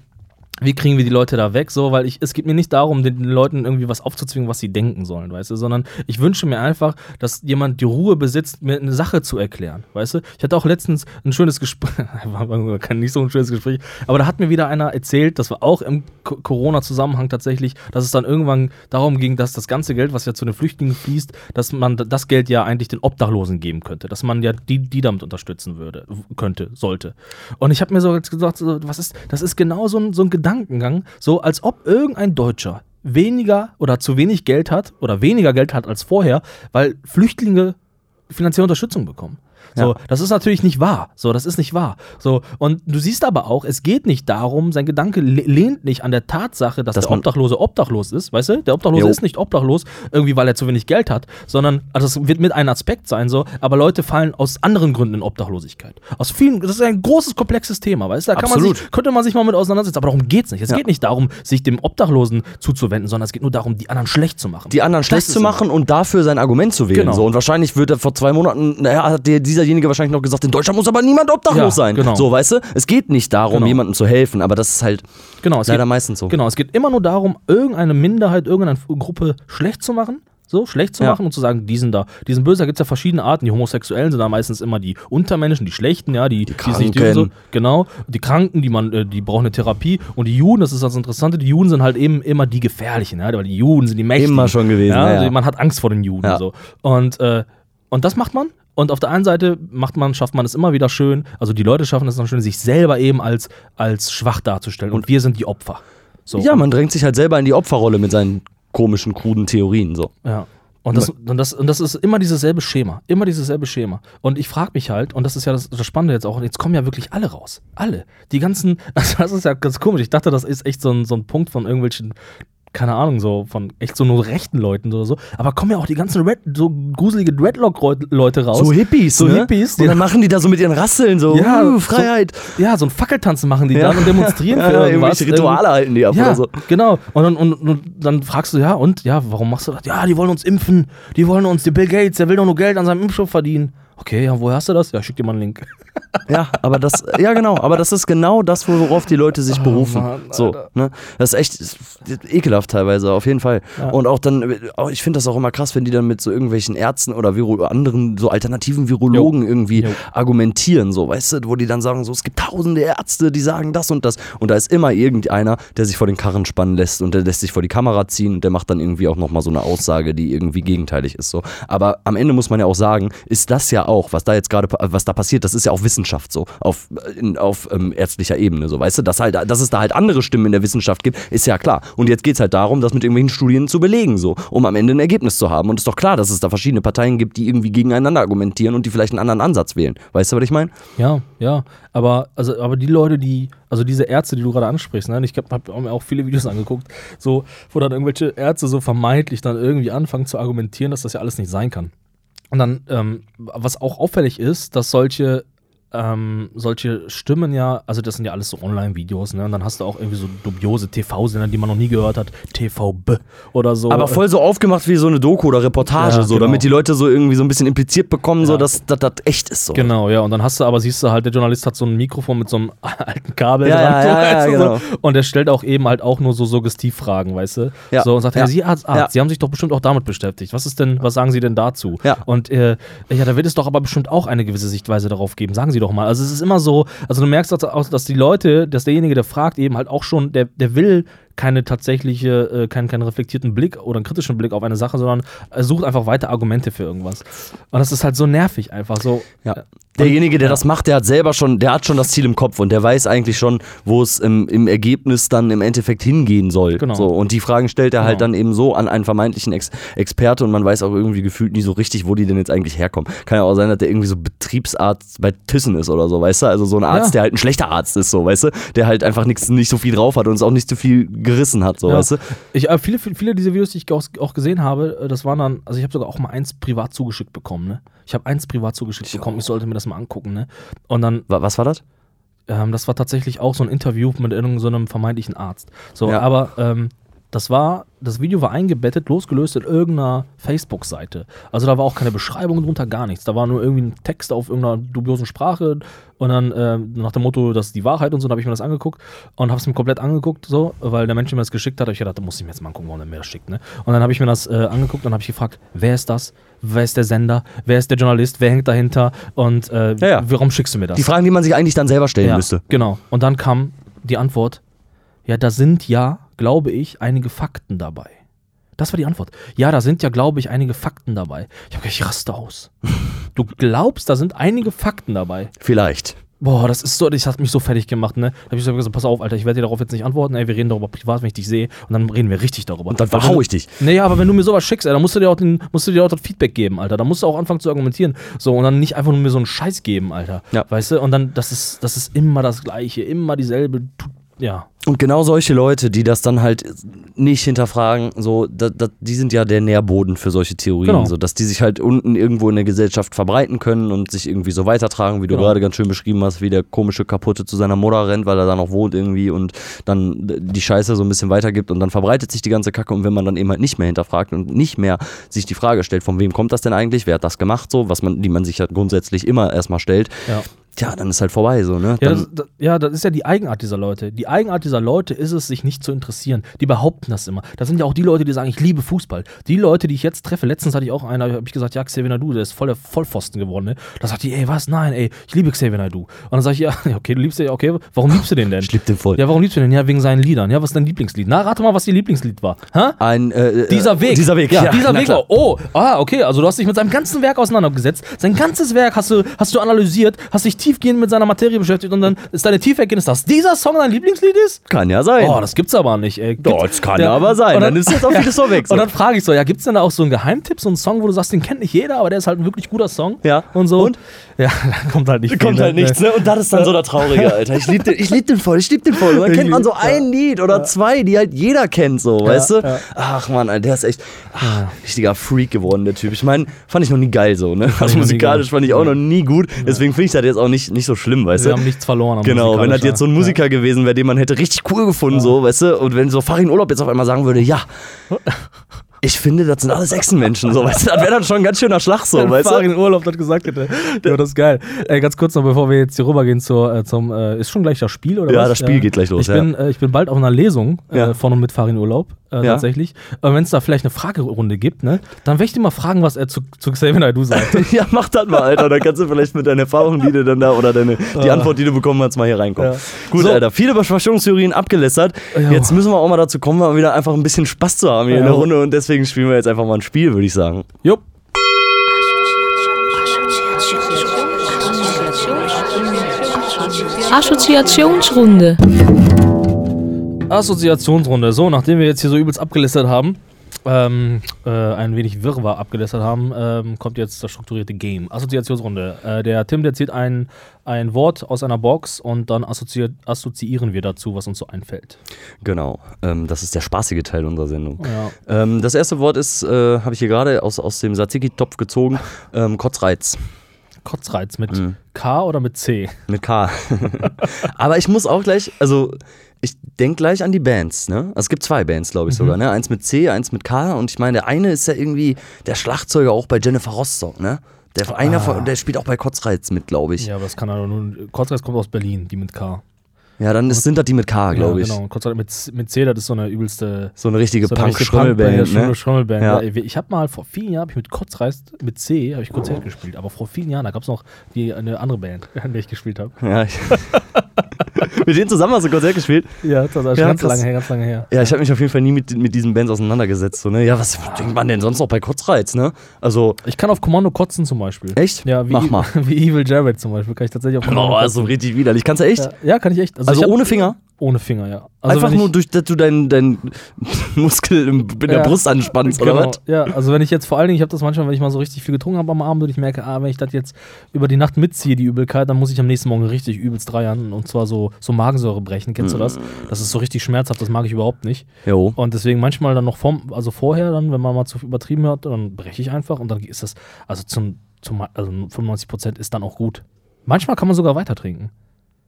wie kriegen wir die Leute da weg? So, weil ich, es geht mir nicht darum, den Leuten irgendwie was aufzuzwingen, was sie denken sollen, weißt du, sondern ich wünsche mir einfach, dass jemand die Ruhe besitzt, mir eine Sache zu erklären, weißt du? Ich hatte auch letztens ein schönes Gespräch, war kein nicht so ein schönes Gespräch, aber da hat mir wieder einer erzählt, das war auch im Co- Corona-Zusammenhang tatsächlich, dass es dann irgendwann darum ging, dass das ganze Geld, was ja zu den Flüchtlingen fließt, dass man das Geld ja eigentlich den Obdachlosen geben könnte, dass man ja die, die damit unterstützen würde, könnte, sollte. Und ich habe mir so gesagt, was ist, das ist genau so ein, so ein Gedankengang, so als ob irgendein Deutscher weniger oder zu wenig Geld hat oder weniger Geld hat als vorher, weil Flüchtlinge finanzielle Unterstützung bekommen. So, Ja. das ist natürlich nicht wahr. So, das ist nicht wahr. So, und du siehst aber auch, es geht nicht darum, sein Gedanke le- lehnt nicht an der Tatsache, dass, Dass der man- Obdachlose obdachlos ist, weißt du? Der Obdachlose Jo. ist nicht obdachlos, irgendwie weil er zu wenig Geld hat, sondern, also das wird mit ein Aspekt sein, so, aber Leute fallen aus anderen Gründen in Obdachlosigkeit. Aus vielen, das ist ein großes, komplexes Thema, weißt du? Da kann man Absolut. sich, könnte man sich mal mit auseinandersetzen, aber darum geht's nicht. Es Ja. geht nicht darum, sich dem Obdachlosen zuzuwenden, sondern es geht nur darum, die anderen schlecht zu machen. Die anderen schlecht Das zu ist- machen und dafür sein Argument zu wählen. Genau. So. Und wahrscheinlich wird er vor zwei Monaten, naja, hat der, dieserjenige wahrscheinlich noch gesagt, in Deutschland muss aber niemand obdachlos Ja, sein. genau. So, weißt du? Es geht nicht darum, Genau. jemandem zu helfen, aber das ist halt Genau, es leider geht, meistens so. Genau, es geht immer nur darum, irgendeine Minderheit, irgendeine Gruppe schlecht zu machen. So, schlecht zu Ja. machen und zu sagen, die sind da, die sind böse, da gibt es ja verschiedene Arten. Die Homosexuellen sind da meistens immer die Untermenschen, die Schlechten, ja, die, die, Kranken. so, genau, die Kranken, die man, äh, die brauchen eine Therapie. Und die Juden, das ist das Interessante, die Juden sind halt eben immer die Gefährlichen, ja, weil die Juden sind die Mächtigen. Immer schon gewesen, Ja, ja, also man hat Angst vor den Juden. So. Und, äh, und das macht man. Und auf der einen Seite macht man, schafft man es immer wieder schön, also die Leute schaffen es dann schön, sich selber eben als, als schwach darzustellen. Und, wir sind die Opfer. So. Ja, man drängt sich halt selber in die Opferrolle mit seinen komischen, kruden Theorien. So. Ja. Und das, und, das, und das ist immer dieses selbe Schema. Immer dieses selbe Schema. Und ich frage mich halt, und das ist ja das, das Spannende jetzt auch, jetzt kommen ja wirklich alle raus. Alle. Die ganzen, also das ist ja ganz komisch. Ich dachte, das ist echt so ein, so ein Punkt von irgendwelchen, keine Ahnung, so von echt so nur rechten Leuten oder so. Aber kommen ja auch die ganzen Red, so gruselige Dreadlock-Leute raus. So Hippies, So ne? Hippies, Und dann machen die da so mit ihren Rasseln so, Ja, uh, so- Freiheit. Ja, so ein Fackeltanzen machen die Ja. dann und demonstrieren für Ja, irgendwelche Rituale halten die ab ja, oder so. genau. Und dann, und, und dann fragst du, ja, und? Ja, warum machst du das? Ja, die wollen uns impfen. Die wollen uns, der Bill Gates, der will doch nur Geld an seinem Impfstoff verdienen. Okay, ja, woher hast du das? Ja, schick dir mal einen Link. Ja, aber das, ja genau, aber das ist genau das, worauf die Leute sich berufen. Oh Mann, so, ne? Das ist echt ist ekelhaft teilweise, auf jeden Fall. Ja. Und auch dann, auch ich finde das auch immer krass, wenn die dann mit so irgendwelchen Ärzten oder Viro anderen, so alternativen Virologen irgendwie Jo. argumentieren, so, weißt du, wo die dann sagen, so, es gibt tausende Ärzte, die sagen das und das. Und da ist immer irgendeiner, der sich vor den Karren spannen lässt und der lässt sich vor die Kamera ziehen und der macht dann irgendwie auch nochmal so eine Aussage, die irgendwie gegenteilig ist. So. Aber am Ende muss man ja auch sagen, ist das ja auch, was da jetzt gerade, was da passiert, das ist ja auch Wissenschaft so, auf, in, auf ähm, ärztlicher Ebene, so, weißt du, dass, halt, dass es da halt andere Stimmen in der Wissenschaft gibt, ist ja klar. Und jetzt geht es halt darum, das mit irgendwelchen Studien zu belegen, so, um am Ende ein Ergebnis zu haben. Und es ist doch klar, dass es da verschiedene Parteien gibt, die irgendwie gegeneinander argumentieren und die vielleicht einen anderen Ansatz wählen. Weißt du, was ich meine? Ja, ja. Aber, also, aber die Leute, die, also diese Ärzte, die du gerade ansprichst, ne? ich habe hab mir auch viele Videos angeguckt, so, wo dann irgendwelche Ärzte so vermeintlich dann irgendwie anfangen zu argumentieren, dass das ja alles nicht sein kann. Und dann, ähm, was auch auffällig ist, dass solche ähm, solche Stimmen ja, also das sind ja alles so Online-Videos, ne? Und dann hast du auch irgendwie so dubiose TV-Sender, die man noch nie gehört hat, TVB oder so. Aber voll so aufgemacht wie so eine Doku oder Reportage, Ja, so, genau. damit die Leute so irgendwie so ein bisschen impliziert bekommen, so, Ja. dass dass das echt ist. So. Genau, ja. Und dann hast du aber, siehst du halt, der Journalist hat so ein Mikrofon mit so einem alten Kabel Ja, dran. ja, so, ja, genau. so. Und der stellt auch eben halt auch nur so Suggestivfragen, weißt du? Ja, So und sagt, ja, ja. Sie Arzt, Ja. Sie haben sich doch bestimmt auch damit beschäftigt. Was ist denn, was sagen Sie denn dazu? Ja. Und äh, ja, da wird es doch aber bestimmt auch eine gewisse Sichtweise darauf geben. Sagen Sie doch mal. Also es ist immer so, also du merkst auch, dass die Leute, dass derjenige, der fragt, eben halt auch schon, der, der will keine tatsächliche, äh, keinen, keinen reflektierten Blick oder einen kritischen Blick auf eine Sache, sondern er sucht einfach weiter Argumente für irgendwas. Und das ist halt so nervig einfach so. Ja. Derjenige, der das macht, der hat selber schon, der hat schon das Ziel im Kopf und der weiß eigentlich schon, wo es im, im Ergebnis dann im Endeffekt hingehen soll. Genau. So, und die Fragen stellt er halt Genau. dann eben so an einen vermeintlichen Ex Experte und man weiß auch irgendwie gefühlt nie so richtig, wo die denn jetzt eigentlich herkommen. Kann ja auch sein, dass der irgendwie so Betriebsarzt bei Thyssen ist oder so, weißt du? Also so ein Arzt, Ja. der halt ein schlechter Arzt ist, so, weißt du? Der halt einfach nix, nicht so viel drauf hat und es auch nicht so viel gerissen hat, so, Ja. weißt du? Ich, äh, viele, viele, dieser Videos, die ich auch, auch gesehen habe, äh, das waren dann, also ich habe sogar auch mal eins privat zugeschickt bekommen, ne? Ich habe eins privat zugeschickt bekommen, ich sollte mir das mal angucken, ne? Und dann, Wa- Was war das? ähm, das war tatsächlich auch so ein Interview mit irgendeinem so einem vermeintlichen Arzt. So, Ja. aber ähm, das war, das Video war eingebettet, losgelöst in irgendeiner Facebook-Seite. Also da war auch keine Beschreibung drunter, gar nichts. Da war nur irgendwie ein Text auf irgendeiner dubiosen Sprache und dann ähm, nach dem Motto, das ist die Wahrheit und so, da habe ich mir das angeguckt und habe es mir komplett angeguckt, so, weil der Mensch mir das geschickt hat. hab ich gedacht, da muss ich mir jetzt mal angucken, warum er mir das schickt. Ne? Und dann habe ich mir das äh, angeguckt und habe ich gefragt, wer ist das? Wer ist der Sender? Wer ist der Journalist? Wer hängt dahinter? Und äh, Ja, ja. warum schickst du mir das? Die Fragen, die man sich eigentlich dann selber stellen ja, müsste. Genau. Und dann kam die Antwort: Ja, da sind ja, glaube ich, einige Fakten dabei. Das war die Antwort. Ja, da sind ja, glaube ich, einige Fakten dabei. Ich habe ich raste aus. Du glaubst, da sind einige Fakten dabei. Vielleicht. Boah, das ist so, das hat mich so fertig gemacht, ne? Da habe ich so gesagt, pass auf, Alter, ich werde dir darauf jetzt nicht antworten, ey, wir reden darüber privat, wenn ich dich sehe und dann reden wir richtig darüber. Und dann verhau ich dich. Naja, aber wenn du mir sowas schickst, ey, dann musst du dir auch, den, musst du dir auch das Feedback geben, Alter. Da musst du auch anfangen zu argumentieren. So, und dann nicht einfach nur mir so einen Scheiß geben, Alter. Ja. Weißt du? Und dann, das ist, das ist immer das Gleiche, immer dieselbe, ja. Und genau solche Leute, die das dann halt nicht hinterfragen, so, da, da, die sind ja der Nährboden für solche Theorien, Genau. so, dass die sich halt unten irgendwo in der Gesellschaft verbreiten können und sich irgendwie so weitertragen, wie du Genau. gerade ganz schön beschrieben hast, wie der komische Kaputte zu seiner Mutter rennt, weil er da noch wohnt irgendwie und dann die Scheiße so ein bisschen weitergibt und dann verbreitet sich die ganze Kacke und wenn man dann eben halt nicht mehr hinterfragt und nicht mehr sich die Frage stellt, von wem kommt das denn eigentlich, wer hat das gemacht, so, was man, die man sich ja grundsätzlich immer erstmal stellt, Ja. Ja, dann ist halt vorbei, so, ne? Ja das, das, ja, das ist ja die Eigenart dieser Leute. Die Eigenart dieser Leute ist es, sich nicht zu interessieren. Die behaupten das immer. Das sind ja auch die Leute, die sagen, ich liebe Fußball. Die Leute, die ich jetzt treffe, letztens hatte ich auch einen, habe ich gesagt, ja, Xavier Nadu, der ist voll der Vollpfosten geworden. Ne? Da sagt die, ey, was? Nein, ey, ich liebe Xavier Nadu. Und dann sage ich, ja, okay, du liebst den, okay, warum liebst du den denn? ich lieb den voll. Ja, warum liebst du den? Ja, wegen seinen Liedern. Ja, was ist dein Lieblingslied? Na, rate mal, was ihr Lieblingslied war. Hä? Ein, äh, Dieser äh, Weg. Dieser Weg, Ja, dieser na Weg. war- Oh, ah, okay. Also du hast dich mit seinem ganzen Werk auseinandergesetzt. Sein ganzes Werk hast du, hast du analysiert, hast dich tiefgehend mit seiner Materie beschäftigt und dann ist deine Tieferkenntnis, dass dieser Song dein Lieblingslied ist? Kann ja sein. Oh, das gibt's aber nicht, ey. Gibt- Doch, das kann Ja. aber sein. Und Dann, ist jetzt auch vieles so weg. Und dann frage ich so, ja, gibt's denn da auch so einen Geheimtipp, so einen Song, wo du sagst, den kennt nicht jeder, aber der ist halt ein wirklich guter Song? Ja. Und so. Und? Ja, dann kommt halt nicht kommt viel, halt nichts, ne? Und das ist dann so der Traurige, Alter. Ich lieb den, ich lieb den voll, ich lieb den voll. Und dann kennt man so ein Lied oder zwei, die halt jeder kennt, so, weißt du? Ach man, Alter, der ist echt ach, richtiger Freak geworden, der Typ. Ich meine, fand ich noch nie geil so, ne? Also musikalisch fand ich auch noch nie gut. Deswegen finde ich das jetzt auch nicht, nicht so schlimm, weißt Wir du? haben nichts verloren. am Genau, wenn das jetzt so ein Musiker gewesen wäre, den man hätte richtig cool gefunden, so, weißt du? Und wenn so Farin Urlaub jetzt auf einmal sagen würde, ja, ich finde, das sind alles Echsenmenschen, so, weißt du? Das wäre dann schon ein ganz schöner Schlag, so, Wenn weißt du? Farin Urlaub das gesagt hätte. Ja, das ist geil. Äh, ganz kurz noch, bevor wir jetzt hier rübergehen zur, äh, zum, äh, ist schon gleich das Spiel oder Ja, was? das Spiel geht gleich los, Ich, ja. bin, äh, ich bin bald auf einer Lesung äh, Ja. von und mit Farin Urlaub, äh, Ja. tatsächlich. Und wenn es da vielleicht eine Fragerunde gibt, ne, dann werde ich dir mal fragen, was er zu, zu Xavier Naidoo sagt. Ja, mach das mal, Alter. Dann kannst du vielleicht mit deinen Erfahrungen, die du dann da oder deine, die Antwort, die du bekommen hast, mal hier reinkommen. Ja. Gut, So. Alter. Viele Verschwörungstheorien abgelästert. Ja. Jetzt müssen wir auch mal dazu kommen, mal wieder einfach ein bisschen Spaß zu haben hier in der Runde und deswegen spielen wir jetzt einfach mal ein Spiel, würde ich sagen. Jupp. Assoziationsrunde. Assoziationsrunde. So, nachdem wir jetzt hier so übelst abgelästert haben, ähm, äh, ein wenig Wirrwarr abgelästert haben, ähm, kommt jetzt das strukturierte Game. Assoziationsrunde. Äh, der Tim, der zieht ein, ein Wort aus einer Box und dann assoziieren wir dazu, was uns so einfällt. Genau. Ähm, das ist der spaßige Teil unserer Sendung. Ja. Ähm, das erste Wort ist, äh, habe ich hier gerade aus, aus dem Tzatziki-Topf gezogen, ähm, Kotzreiz. Kotzreiz mit Mhm. K oder mit C? Mit K. Aber ich muss auch gleich, also ich denke gleich an die Bands, ne? Also es gibt zwei Bands, glaube ich sogar, ne? Eins mit C, eins mit K und ich meine, der eine ist ja irgendwie der Schlagzeuger auch bei Jennifer Rostock, ne? Der, einer von, der spielt auch bei Kotzreiz mit, glaube ich. Ja, Ja, aber das kann er nur. Kotzreiz kommt aus Berlin, die mit K. dann ist, sind das die mit K, glaube ja, ich. Genau, Kotzreiz mit, C- mit C, das ist so eine übelste. So eine richtige So Punk-Schrummelband, Punk- ne? ja, Schrummelband. Ja. Ja. Ich habe mal vor vielen Jahren ich mit Kotzreiz mit C habe ich Konzert gespielt, aber vor vielen Jahren, da gab es noch die, eine andere Band, in der ich gespielt habe. Ja, ich, mit denen zusammen hast du Konzert gespielt? Ja, das ist schon Ja, ganz lange her, ganz lange her. Ja, ich habe mich auf jeden Fall nie mit, mit diesen Bands auseinandergesetzt. So, ne? Ja, was denkt man denn sonst noch bei Kotzreiz, ne? Also, Ich kann auf Kommando kotzen zum Beispiel. echt? Ja, wie, Mach mal. wie Evil Jared zum Beispiel. Kann ich tatsächlich auf Kommando Oh, also richtig widerlich. Kannst du echt? ja, ja, kann ich echt. Also ich hab- ohne Finger? Ohne Finger, ja. Also Einfach nur durch, dass du deinen dein Muskel in der Ja. Brust anspannst, Genau, oder was? ja, also wenn ich jetzt vor allen Dingen, ich habe das manchmal, wenn ich mal so richtig viel getrunken habe am Abend und ich merke, ah, wenn ich das jetzt über die Nacht mitziehe, die Übelkeit, dann muss ich am nächsten Morgen richtig übelst dreiern und zwar so, so Magensäure brechen, kennst du das? Das ist so richtig schmerzhaft, das mag ich überhaupt nicht. Jo. Und deswegen manchmal dann noch vom, also vorher dann, wenn man mal zu übertrieben hat, dann breche ich einfach und dann ist das, also zum, zum also 95 Prozent ist dann auch gut. Manchmal kann man sogar weiter trinken.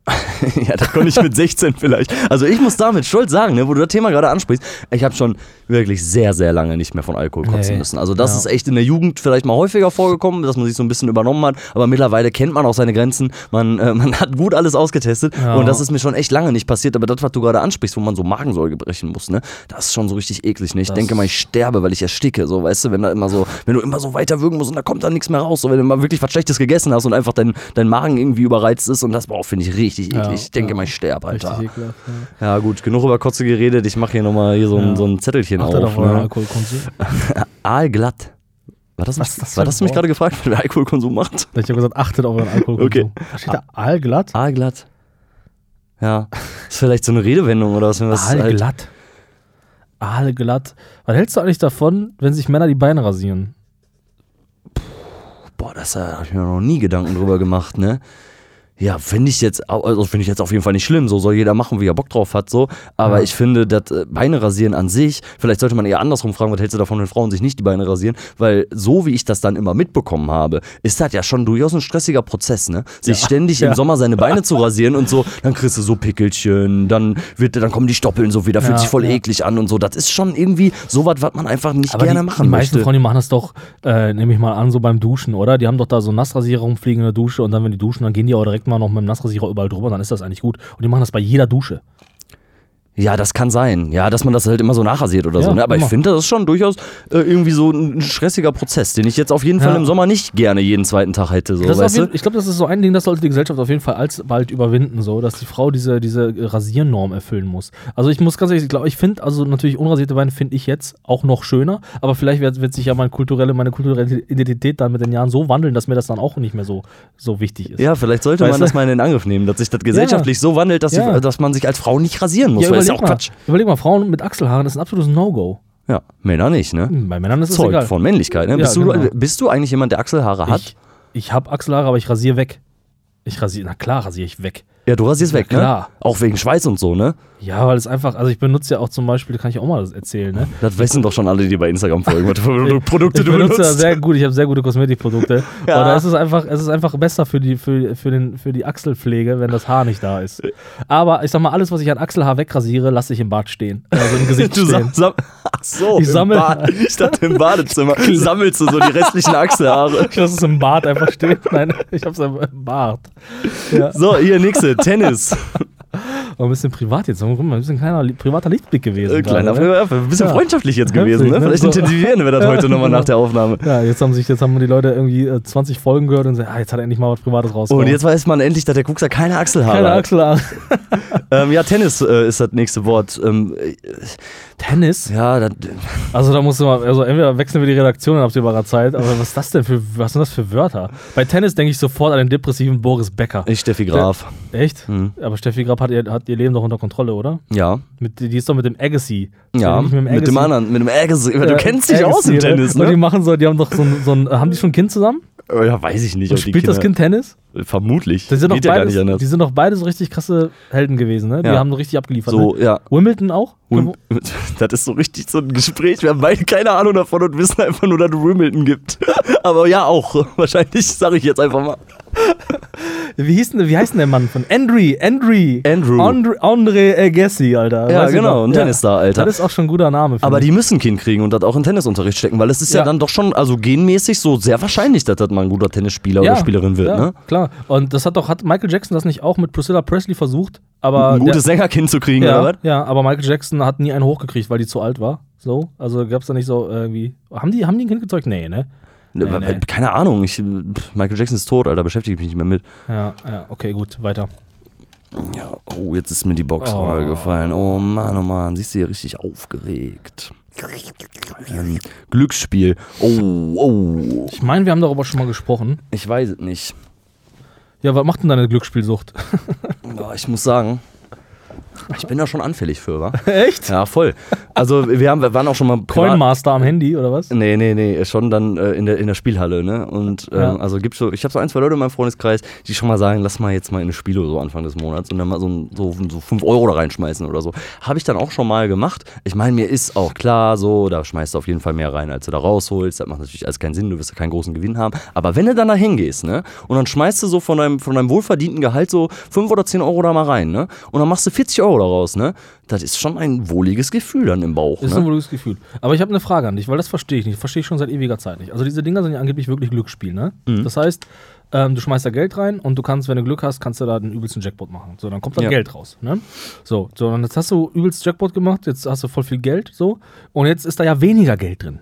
ja, das konnte ich mit 16 vielleicht. Also ich muss damit stolz sagen, ne, wo du das Thema gerade ansprichst, ich habe schon wirklich sehr, sehr lange nicht mehr von Alkohol kotzen Nee. müssen. Also das Ja. ist echt in der Jugend vielleicht mal häufiger vorgekommen, dass man sich so ein bisschen übernommen hat, aber mittlerweile kennt man auch seine Grenzen, man, äh, man hat gut alles ausgetestet Ja. und das ist mir schon echt lange nicht passiert, aber das, was du gerade ansprichst, wo man so Magensäure brechen muss, ne, das ist schon so richtig eklig. Ne? Ich Das- denke mal, ich sterbe, weil ich ersticke, so, weißt du, wenn da immer so, wenn du immer so weiter würgen musst und da kommt dann nichts mehr raus, so, wenn du mal wirklich was Schlechtes gegessen hast und einfach dein, dein Magen irgendwie überreizt ist und das, boah, finde ich richtig Ja, eklig. Ich denke ja. mal, ich sterbe, Alter. Richtig ekelhaft. Ja. Ja, gut, genug über Kotze geredet. Ich mache hier nochmal hier so ein, Ja. so ein Zettelchen Achtet auf. Ne? Alkoholkonsum. Aalglatt. War das, Was ist das war das ein mich gerade gefragt, wer Alkoholkonsum macht? Ich habe gesagt, achtet auf euren Alkoholkonsum. Okay. Da steht da Aalglatt? Aalglatt. Ja, ist vielleicht so eine Redewendung oder was? Wenn was halt, Aalglatt. Aalglatt. Was hältst du eigentlich davon, wenn sich Männer die Beine rasieren? boah, das habe ich mir noch nie Gedanken drüber gemacht, ne? Ja, finde ich jetzt, also finde ich jetzt auf jeden Fall nicht schlimm. So soll jeder machen, wie er Bock drauf hat, so. Aber Ja. ich finde, das äh, Beine rasieren an sich, vielleicht sollte man eher andersrum fragen, was hältst du davon, wenn Frauen sich nicht die Beine rasieren? Weil so wie ich das dann immer mitbekommen habe, ist das ja schon durchaus ein stressiger Prozess, ne? Sich Ja. ständig Ja. im Sommer seine Beine zu rasieren und so, dann kriegst du so Pickelchen, dann wird, dann kommen die Stoppeln so wieder, fühlt sich voll eklig an und so. Das ist schon irgendwie sowas, was man einfach nicht Aber gerne die, machen die meisten möchte. Frauen, die machen das doch, äh, nehme ich mal an, so beim Duschen, oder? Die haben doch da so Nassrasierer rumfliegen in der Dusche und dann, wenn die duschen, dann gehen die auch direkt mal noch mit dem Nassrasierer überall drüber, dann ist das eigentlich gut. Und die machen das bei jeder Dusche. Ja, das kann sein. Ja, dass man das halt immer so nachrasiert oder Ja, so. Ne? Aber ich immer. finde, das ist schon durchaus äh, irgendwie so ein stressiger Prozess, den ich jetzt auf jeden Fall Ja. im Sommer nicht gerne jeden zweiten Tag hätte. So, jeden, ich glaube, das ist so ein Ding, das sollte die Gesellschaft auf jeden Fall alsbald überwinden, so, dass die Frau diese, diese Rasiernorm erfüllen muss. Also ich muss ganz ehrlich, ich glaube, ich finde, also natürlich unrasierte Beine finde ich jetzt auch noch schöner, aber vielleicht wird, wird sich ja mein kulturelle, meine kulturelle Identität dann mit den Jahren so wandeln, dass mir das dann auch nicht mehr so, so wichtig ist. Ja, vielleicht sollte Weißt man das mal in Angriff nehmen, dass sich das gesellschaftlich so wandelt, dass, Ja. die, dass man sich als Frau nicht rasieren muss. Ja, ist ja auch mal, Quatsch. überleg mal, Frauen mit Achselhaaren, das ist ein absolutes No-Go. Ja, Männer nicht, ne? Hm, Bei Männern ist es Zeugt egal. von Männlichkeit. Ne? Ja, bist, du, genau. bist du eigentlich jemand, der Achselhaare hat? Ich, ich habe Achselhaare, aber ich rasiere weg. Ich rasiere, na klar rasiere ich weg. ja, du rasierst weg, Ja, klar. ne? Auch wegen Schweiß und so, ne? Ja, weil es einfach, also ich benutze ja auch zum Beispiel, kann ich auch mal erzählen, ne? Das wissen doch schon alle, die bei Instagram folgen, was für Produkte Ich du benutze ja benutzt. sehr gut, ich habe sehr gute Kosmetikprodukte. Ja. Aber da ist es einfach, es ist einfach besser für die, für, für, den, für die Achselpflege, wenn das Haar nicht da ist. Aber ich sag mal, alles, was ich an Achselhaar wegrasiere, lasse ich im Bad stehen. Also im Gesicht Du stehen. sam Ach so, Ich im sammel- Bad. Ich dachte im Badezimmer sammelst du so die restlichen Achselhaare. Ich lasse es im Bad einfach stehen. Nein, ich hab's im im Bart. Ja. So, hier, nächste, Tennis. Aber ein bisschen privat jetzt. Mal, ein bisschen kleiner privater Lichtblick gewesen. Äh, Kleiner ne? Ein bisschen Ja. freundschaftlich jetzt gewesen, ne? ne? Vielleicht So. intensivieren wir das heute nochmal nach der Aufnahme. Ja, jetzt haben sich, jetzt haben die Leute irgendwie äh, 20 Folgen gehört und sagen, ah, jetzt hat er endlich mal was Privates rausgekommen. Und jetzt weiß man endlich, dass der Kuxer keine Achselhaare keine hat. Achselhaare. Ähm, ja, Tennis äh, ist das nächste Wort. Ähm, äh, Tennis? ja, das, Also da musst du mal, also entweder wechseln wir die Redaktion in absehbarer Zeit, aber was ist das denn für, was sind das für Wörter? Bei Tennis denke ich sofort an den depressiven Boris Becker. ich, Steffi Graf. Echt? Hm. Aber Steffi Grab hat ihr, hat ihr Leben doch unter Kontrolle, oder? Ja, Mit, die ist doch mit dem Agassi. ja. Nicht Mit, dem Agassi. anderen, mit dem Agassi. Du Äh, kennst dich Agassi, aus im ne? Tennis, Und die ne? machen so, die haben doch so ein, so ein haben die schon ein Kind zusammen? Ja, weiß ich nicht. Und spielt das Kind Tennis? Vermutlich. Die sind, doch ja beides, anders. die sind doch beide so richtig krasse Helden gewesen, ne? Die Ja. haben so richtig abgeliefert. So, ne? ja. Wimbledon auch? Und das ist so richtig so ein Gespräch. Wir haben beide keine Ahnung davon und wissen einfach nur, dass es Wimbledon gibt. Aber ja, auch. Wahrscheinlich sage ich jetzt einfach mal. Wie, hieß denn, wie heißt denn der Mann von Andrew? Andrew. Andrew. André, André Agassi, Alter. Ja, Weiß genau, ein Tennisstar, Alter. Das ist auch schon ein guter Name. Aber ich. die müssen ein Kind kriegen und das auch in Tennisunterricht stecken, weil es ist ja, Ja. dann doch schon, also genmäßig so sehr wahrscheinlich, dass das mal ein guter Tennisspieler oder Spielerin wird, ja, ne? klar. Und das hat doch, hat Michael Jackson das nicht auch mit Priscilla Presley versucht? Aber Ein gutes der, Sängerkind zu kriegen, ja, oder was? ja, aber Michael Jackson hat nie einen hochgekriegt, weil die zu alt war. So, also gab es da nicht so irgendwie. Haben die, haben die ein Kind gezeugt? Nee, ne? Ne, Nee, nee. Keine Ahnung, ich, Michael Jackson ist tot, Alter, beschäftige ich mich nicht mehr mit. Ja, ja, okay, gut, weiter. Ja, oh, jetzt ist mir die Box Oh. runtergefallen. Oh Mann, oh Mann, siehst du hier richtig aufgeregt. Glücksspiel. Oh, oh. Ich meine, wir haben darüber schon mal gesprochen. Ich weiß es nicht. Ja, was macht denn deine Glücksspielsucht? Ja, ich muss sagen, ich bin da schon anfällig für, wa? Echt? Ja, voll. Also wir, haben, wir waren auch schon mal Coinmaster am Handy oder was? Nee, nee, nee, schon dann äh, in, der, in der Spielhalle, ne? Und ähm, Ja. also gibt's so, ich habe so ein, zwei Leute in meinem Freundeskreis, die schon mal sagen, lass mal jetzt mal in eine Spielo so Anfang des Monats und dann mal so, ein- so, so 5 Euro da reinschmeißen oder so. Habe ich dann auch schon mal gemacht. Ich meine, mir ist auch klar, so, da schmeißt du auf jeden Fall mehr rein, als du da rausholst. Das macht natürlich alles keinen Sinn, du wirst ja keinen großen Gewinn haben. Aber wenn du dann da hingehst, ne? Und dann schmeißt du so von deinem, von deinem wohlverdienten Gehalt so 5 oder 10 Euro da mal rein, ne? Und dann machst du 40 Euro daraus, ne? Das ist schon ein wohliges Gefühl dann im Bauch, Ist ne? ein wohliges Gefühl. Aber ich habe eine Frage an dich, weil das verstehe ich nicht. Verstehe ich schon seit ewiger Zeit nicht. Also diese Dinger sind ja angeblich wirklich Glücksspiel, ne? Mhm. Das heißt, ähm, du schmeißt da Geld rein und du kannst, wenn du Glück hast, kannst du da den übelsten Jackpot machen. So, dann kommt da Ja. Geld raus, ne? So, so, und jetzt hast du übelst Jackpot gemacht, jetzt hast du voll viel Geld, so, und jetzt ist da ja weniger Geld drin.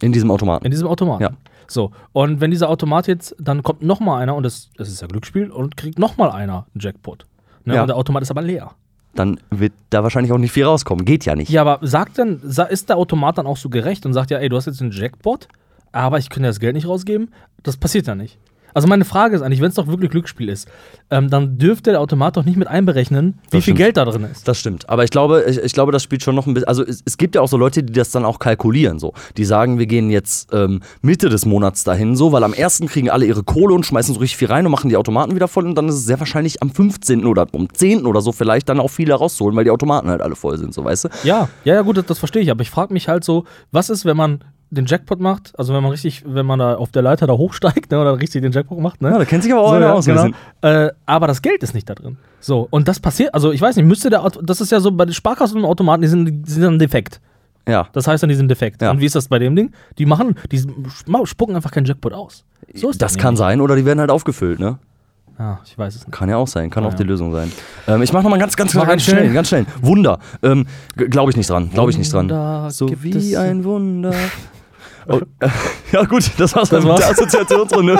In diesem Automaten. In diesem Automaten. Ja. So, und wenn dieser Automat jetzt, dann kommt noch mal einer, und das, das ist ja Glücksspiel, und kriegt noch mal einer einen Jackpot. Ne? Ja. Und der Automat ist aber leer. Dann wird da wahrscheinlich auch nicht viel rauskommen. Geht ja nicht. Ja, aber sagt dann, ist der Automat dann auch so gerecht und sagt ja, ey, du hast jetzt einen Jackpot, aber ich kann das Geld nicht rausgeben? Das passiert ja nicht. Also meine Frage ist eigentlich, wenn es doch wirklich Glücksspiel ist, ähm, dann dürfte der Automat doch nicht mit einberechnen, wie Das viel stimmt. Geld da drin ist. Das stimmt. Aber ich glaube, ich, ich glaube, das spielt schon noch ein bisschen. Also es, es gibt ja auch so Leute, die das dann auch kalkulieren. So. Die sagen, wir gehen jetzt ähm, Mitte des Monats dahin, so, weil am ersten kriegen alle ihre Kohle und schmeißen so richtig viel rein und machen die Automaten wieder voll. Und dann ist es sehr wahrscheinlich am 15. oder am 10. oder so vielleicht dann auch viele rauszuholen, weil die Automaten halt alle voll sind, so weißt du? Ja, ja, ja, gut, das, das verstehe ich, aber ich frage mich halt so, was ist, wenn man den Jackpot macht, also wenn man richtig, wenn man da auf der Leiter da hochsteigt, ne, oder richtig den Jackpot macht, ne? Ja, da kennt sich aber auch So, einer ja, aus. genau. äh, aber das Geld ist nicht da drin. So, und das passiert, also ich weiß nicht, müsste der, das ist ja so bei den Sparkassen und Automaten, die sind, die sind dann defekt. Ja. Das heißt dann, die sind defekt. Ja. Und wie ist das bei dem Ding? Die machen, die spucken einfach keinen Jackpot aus. So ist Das das kann sein oder die werden halt aufgefüllt, ne? Ja, ich weiß es nicht. Kann ja auch sein, kann Ja, auch ja. die Lösung sein. Ähm, ich mach nochmal ganz, ganz, ganz ganz schnell, schnell. ganz schnell. Wunder. Ähm, Glaube ich nicht dran. Glaube ich nicht dran. Wunder So wie ein Wunder. Oh, äh, ja gut, das war's Das dann mit war's. der Assoziationsrunde.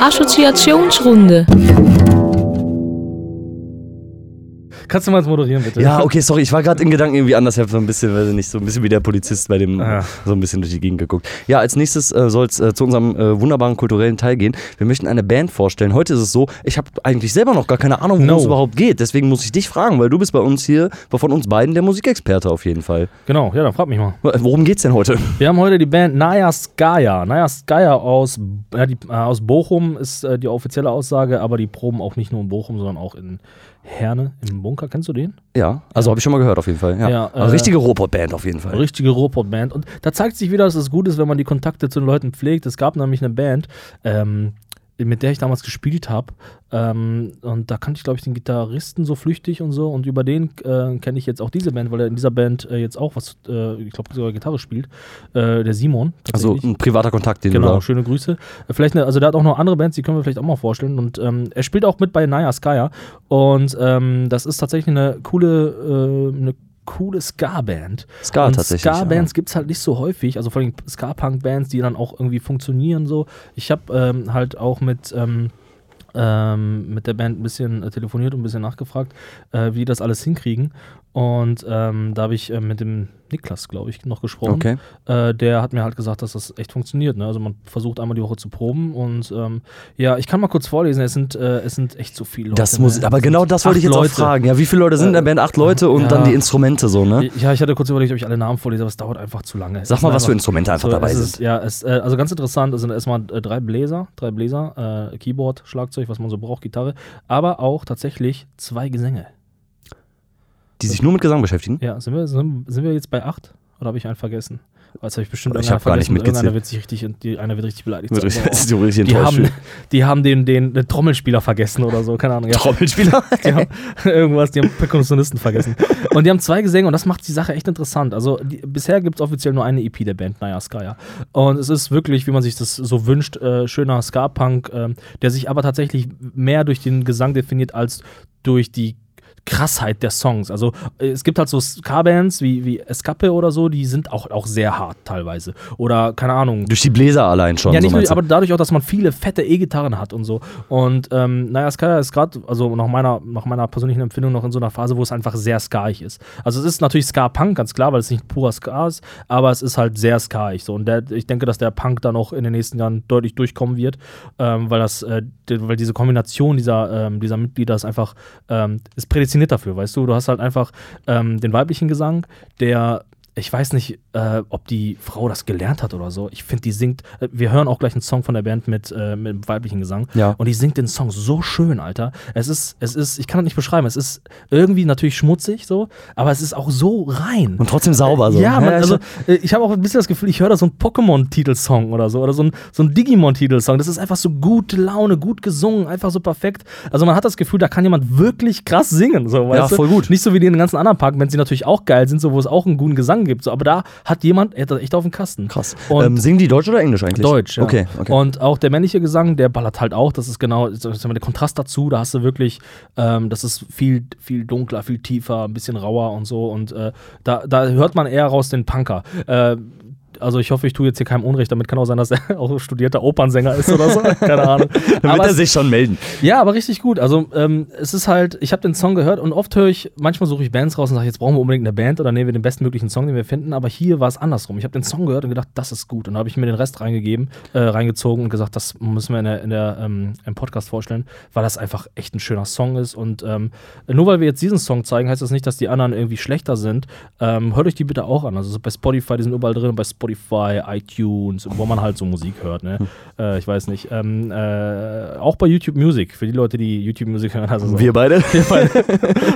Assoziationsrunde. Kannst du mal moderieren, bitte? Ja, okay, sorry, ich war gerade in Gedanken irgendwie anders. Ich habe so ein bisschen, weiß ich nicht, so ein bisschen wie der Polizist bei dem, Ah. so ein bisschen durch die Gegend geguckt. Ja, als nächstes äh, soll es äh, zu unserem äh, wunderbaren kulturellen Teil gehen. Wir möchten eine Band vorstellen. Heute ist es so, ich habe eigentlich selber noch gar keine Ahnung, worum No. es überhaupt geht. Deswegen muss ich dich fragen, weil du bist bei uns hier, von uns beiden der Musikexperte auf jeden Fall. Genau, ja, dann frag mich mal. Worum geht's denn heute? Wir haben heute die Band Naya Skaya. Naya Skaya aus, ja, die, äh, aus Bochum ist äh, die offizielle Aussage, aber die proben auch nicht nur in Bochum, sondern auch in Herne im Bunker. Kennst du den? Ja, also habe ich schon mal gehört auf jeden Fall. Ja, Ja, Aber äh, richtige Robot-Band auf jeden Fall. Richtige Ruhrpott-Band. Und da zeigt sich wieder, dass es gut ist, wenn man die Kontakte zu den Leuten pflegt. Es gab nämlich eine Band, ähm, mit der ich damals gespielt habe. Ähm, und da kannte ich, glaube ich, den Gitarristen so flüchtig und so. Und über den äh, kenne ich jetzt auch diese Band, weil er in dieser Band äh, jetzt auch was, äh, ich glaube, sogar Gitarre spielt. Äh, der Simon. Also ein privater Kontakt, den Genau, schöne Grüße. Äh, Vielleicht eine, also der hat auch noch andere Bands, die können wir vielleicht auch mal vorstellen. Und ähm, er spielt auch mit bei Naya Skaya. Und ähm, das ist tatsächlich eine coole, äh, eine coole Ska-Band. Ska und tatsächlich. Ska-Bands gibt es halt nicht so häufig, also vor allem Ska-Punk-Bands, die dann auch irgendwie funktionieren so. Ich habe ähm, halt auch mit, ähm, ähm, mit der Band ein bisschen äh, telefoniert und ein bisschen nachgefragt, äh, wie die das alles hinkriegen. Und ähm, da habe ich äh, mit dem Niklas, glaube ich, noch gesprochen. Okay. Äh, der hat mir halt gesagt, dass das echt funktioniert. Ne? Also man versucht einmal die Woche zu proben und ähm, ja, ich kann mal kurz vorlesen. Es sind, äh, es sind echt so viele Leute. Das muss, ne? aber Es genau das wollte ich jetzt auch Leute. fragen. Ja, wie viele Leute sind in der Band? Acht Leute und Ja. dann die Instrumente so, ne? Ja, ich hatte kurz überlegt, ob ich alle Namen vorlese, aber es dauert einfach zu lange. Sag mal, was für Instrumente einfach so, dabei ist, sind. Ja, es, äh, also ganz interessant, es sind erstmal äh, drei Bläser, drei Bläser, äh, Keyboard, Schlagzeug, was man so braucht, Gitarre, aber auch tatsächlich zwei Gesänge. Die sich nur mit Gesang beschäftigen? Ja, sind wir, sind, sind wir jetzt bei acht? Oder habe ich einen vergessen? Jetzt habe ich bestimmt Ich irgendeinen hab gar nicht mitgezählt. wird sich richtig, die, einer wird richtig beleidigt Wird richtig- ist so richtig Die haben, die haben den, den, den Trommelspieler vergessen oder so, keine Ahnung. Ja. Trommelspieler? Die haben irgendwas, die haben Perkussionisten vergessen. Und die haben zwei Gesänge und das macht die Sache echt interessant. Also die, bisher gibt es offiziell nur eine EP der Band, naja, Skaya. Und es ist wirklich, wie man sich das so wünscht, äh, schöner Ska-Punk, ähm, der sich aber tatsächlich mehr durch den Gesang definiert als durch die Krassheit der Songs. Also äh, es gibt halt so Ska-Bands wie, wie Escape oder so, die sind auch, auch sehr hart teilweise. Oder keine Ahnung. Durch die Bläser allein schon. Ja, so nicht nur, meinst du? aber dadurch auch, dass man viele fette E-Gitarren hat und so. Und ähm, naja, Ska ist gerade, also nach meiner, nach meiner persönlichen Empfindung noch in so einer Phase, wo es einfach sehr skaig ist. Also es ist natürlich Ska-Punk, ganz klar, weil es nicht purer Ska ist, aber es ist halt sehr skaig. So. Und der, ich denke, dass der Punk da noch in den nächsten Jahren deutlich durchkommen wird, ähm, weil das, äh, weil diese Kombination dieser, ähm, dieser Mitglieder ist einfach, ähm, ist prädestiniert dafür, weißt du? Du hast halt einfach ähm, den weiblichen Gesang, der ich weiß nicht, äh, ob die Frau das gelernt hat oder so. Ich finde, die singt. Äh, wir hören auch gleich einen Song von der Band mit, äh, mit weiblichen Gesang. Ja. Und die singt den Song so schön, Alter. Es ist, es ist, ich kann das nicht beschreiben. Es ist irgendwie natürlich schmutzig so, aber es ist auch so rein. Und trotzdem sauber so. Ja, man, also ich- äh, habe auch ein bisschen das Gefühl, ich höre da so einen Pokémon-Titelsong oder so oder so ein, so ein Digimon-Titelsong. Das ist einfach so gute Laune, gut gesungen, einfach so perfekt. Also man hat das Gefühl, da kann jemand wirklich krass singen. So, weißt du? voll gut. Nicht so wie die in den ganzen anderen Parkbands, die natürlich auch geil sind, so wo es auch einen guten Gesang gibt. So, aber da hat jemand, er hat das echt auf dem Kasten. Krass. Und ähm, singen die Deutsch oder Englisch eigentlich? Deutsch, ja. Okay, okay. Und auch der männliche Gesang, der ballert halt auch. Das ist genau, ich mal, der Kontrast dazu. Da hast du wirklich, ähm, das ist viel, viel dunkler, viel tiefer, ein bisschen rauer und so. Und äh, da, da hört man eher raus den Punker. Äh, also ich hoffe, ich tue jetzt hier keinem Unrecht. Damit kann auch sein, dass er auch studierter Opernsänger ist oder so. Keine Ahnung. Dann wird er sich schon melden. ja, aber richtig gut. Also ähm, es ist halt, ich habe den Song gehört und oft höre ich, manchmal suche ich Bands raus und sage, jetzt brauchen wir unbedingt eine Band oder nehmen wir den bestmöglichen Song, den wir finden. Aber hier war es andersrum. Ich habe den Song gehört und gedacht, das ist gut. Und da habe ich mir den Rest reingegeben, äh, reingezogen und gesagt, das müssen wir in der, in der, ähm, im Podcast vorstellen, weil das einfach echt ein schöner Song ist. Und ähm, nur weil wir jetzt diesen Song zeigen, heißt das nicht, dass die anderen irgendwie schlechter sind. Ähm, hört euch die bitte auch an. Also so bei Spotify, die sind überall drin, bei Spotify, iTunes, wo man halt so Musik hört. Ne? Äh, ich weiß nicht. Ähm, äh, auch bei YouTube Music, für die Leute, die YouTube Music hören. Also so. Wir beide.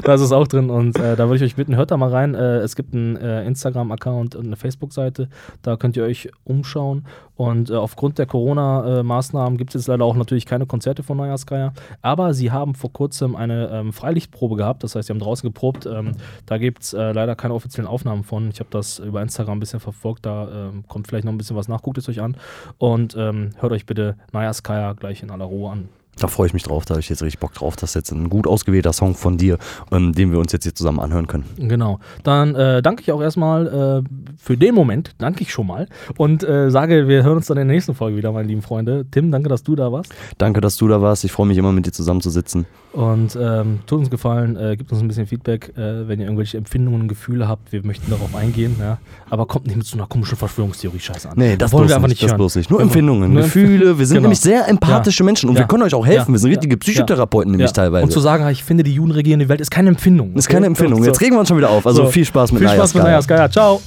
da ist es auch drin und äh, da würde ich euch bitten, hört da mal rein. Äh, es gibt einen äh, Instagram-Account und eine Facebook-Seite, da könnt ihr euch umschauen. Und äh, aufgrund der Corona-Maßnahmen gibt es jetzt leider auch natürlich keine Konzerte von Neujahrskaya. Aber sie haben vor kurzem eine ähm, Freilichtprobe gehabt, das heißt, sie haben draußen geprobt. Ähm, da gibt es äh, leider keine offiziellen Aufnahmen von. Ich habe das über Instagram ein bisschen verfolgt, da ähm, kommt vielleicht noch ein bisschen was nach, guckt es euch an. Und ähm, hört euch bitte Neujahrskaya gleich in aller Ruhe an. Da freue ich mich drauf, da habe ich jetzt richtig Bock drauf. Das ist jetzt ein gut ausgewählter Song von dir, ähm, den wir uns jetzt hier zusammen anhören können. Genau. Dann äh, danke ich auch erstmal äh, für den Moment, danke ich schon mal und äh, sage, wir hören uns dann in der nächsten Folge wieder, meine lieben Freunde. Tim, danke, dass du da warst. Danke, dass du da warst. Ich freue mich immer, mit dir zusammenzusitzen. Und ähm, tut uns gefallen, äh, gibt uns ein bisschen Feedback, äh, wenn ihr irgendwelche Empfindungen Gefühle habt. Wir möchten darauf eingehen, ja. Aber kommt nicht mit so einer komischen Verschwörungstheorie-Scheiße an. Nee, das wollen bloß wir einfach nicht, nicht das hören. bloß nicht. Nur wollen- Empfindungen, nur Gefühle. Wir sind Genau. nämlich sehr empathische Menschen und Ja. wir können euch auch helfen. Ja. Wir sind richtige. Psychotherapeuten nämlich teilweise. Und zu sagen, ich finde, die Juden regieren die Welt, ist keine Empfindung. ist keine? Empfindung. Jetzt regen wir uns schon wieder auf. Also So. viel Spaß mit Viel Spaß mit Naya Naya Skya. Ciao.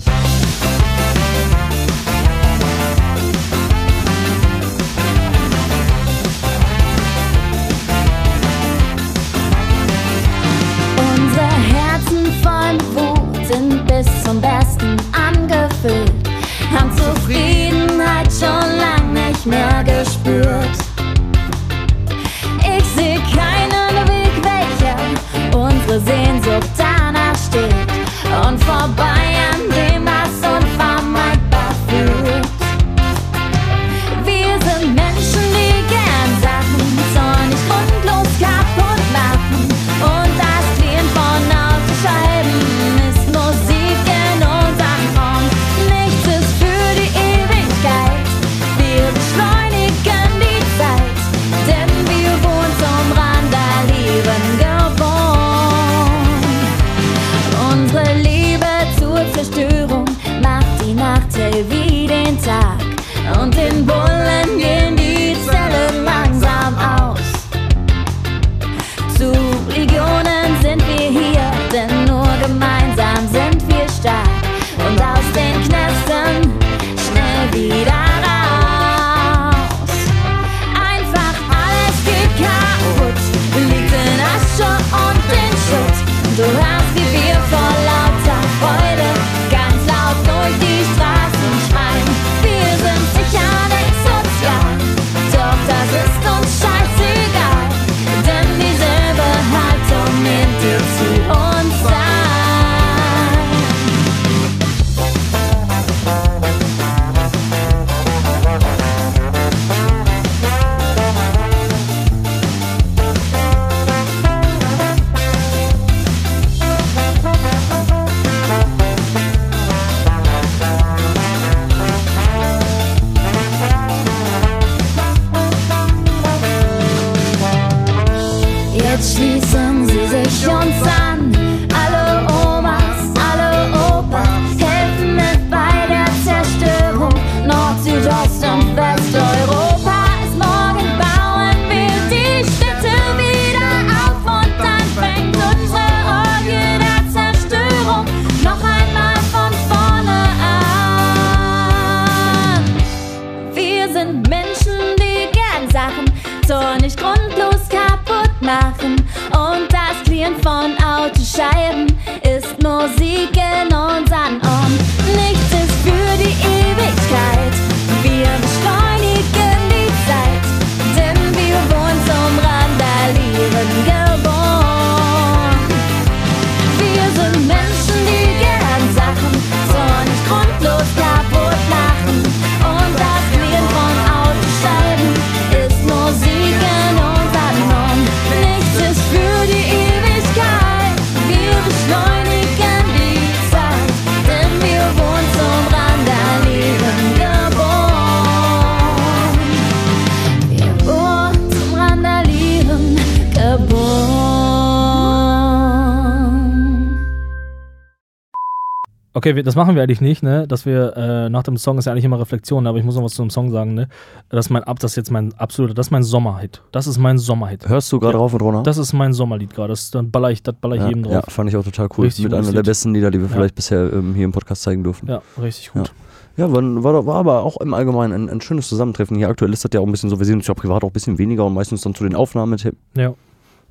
Okay, wir, das machen wir eigentlich nicht, ne? Dass wir äh, nach dem Song ist ja eigentlich immer Reflexion, aber ich muss noch was zu dem Song sagen, ne? Das ist mein Ab, das ist jetzt mein absoluter, das ist mein Sommerhit. Das ist mein Sommerhit. Hörst du gerade Ja. rauf und runter? Das ist mein Sommerlied gerade. Das dann baller ich, das baller ich ja, jedem ja, drauf. fand ich auch total cool. Richtig Mit einer der besten Lieder, die wir Ja. vielleicht bisher ähm, hier im Podcast zeigen durften. Ja, richtig gut. Ja, war, war, aber auch im Allgemeinen ein, ein schönes Zusammentreffen. Hier aktuell ist das ja auch ein bisschen so, wir sehen uns ja privat auch ein bisschen weniger und meistens dann zu den Aufnahmete Ja.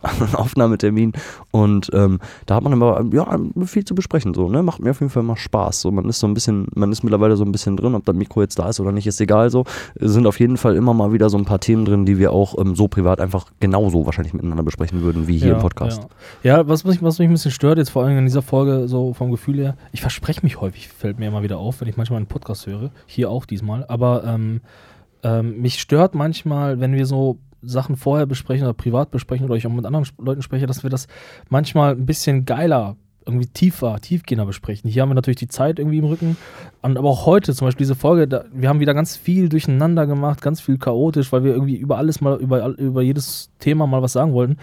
Aufnahmetermin. Und ähm, da hat man aber ja, viel zu besprechen. So, ne? Macht mir auf jeden Fall immer Spaß. So, man ist so ein bisschen, man ist mittlerweile so ein bisschen drin, ob das Mikro jetzt da ist oder nicht, ist egal so. Es sind auf jeden Fall immer mal wieder so ein paar Themen drin, die wir auch ähm, so privat einfach genauso wahrscheinlich miteinander besprechen würden, wie hier ja, im Podcast. Ja, ja was, mich, was mich ein bisschen stört, jetzt vor allem in dieser Folge, so vom Gefühl her, ich verspreche mich häufig, fällt mir immer wieder auf, wenn ich manchmal einen Podcast höre. Hier auch diesmal. Aber ähm, ähm, mich stört manchmal, wenn wir so Sachen vorher besprechen oder privat besprechen oder ich auch mit anderen Leuten spreche, dass wir das manchmal ein bisschen geiler, irgendwie tiefer, tiefgehender besprechen. Hier haben wir natürlich die Zeit irgendwie im Rücken. Aber auch heute, zum Beispiel diese Folge, da, wir haben wieder ganz viel durcheinander gemacht, ganz viel chaotisch, weil wir irgendwie über alles mal, über, über jedes Thema mal was sagen wollten.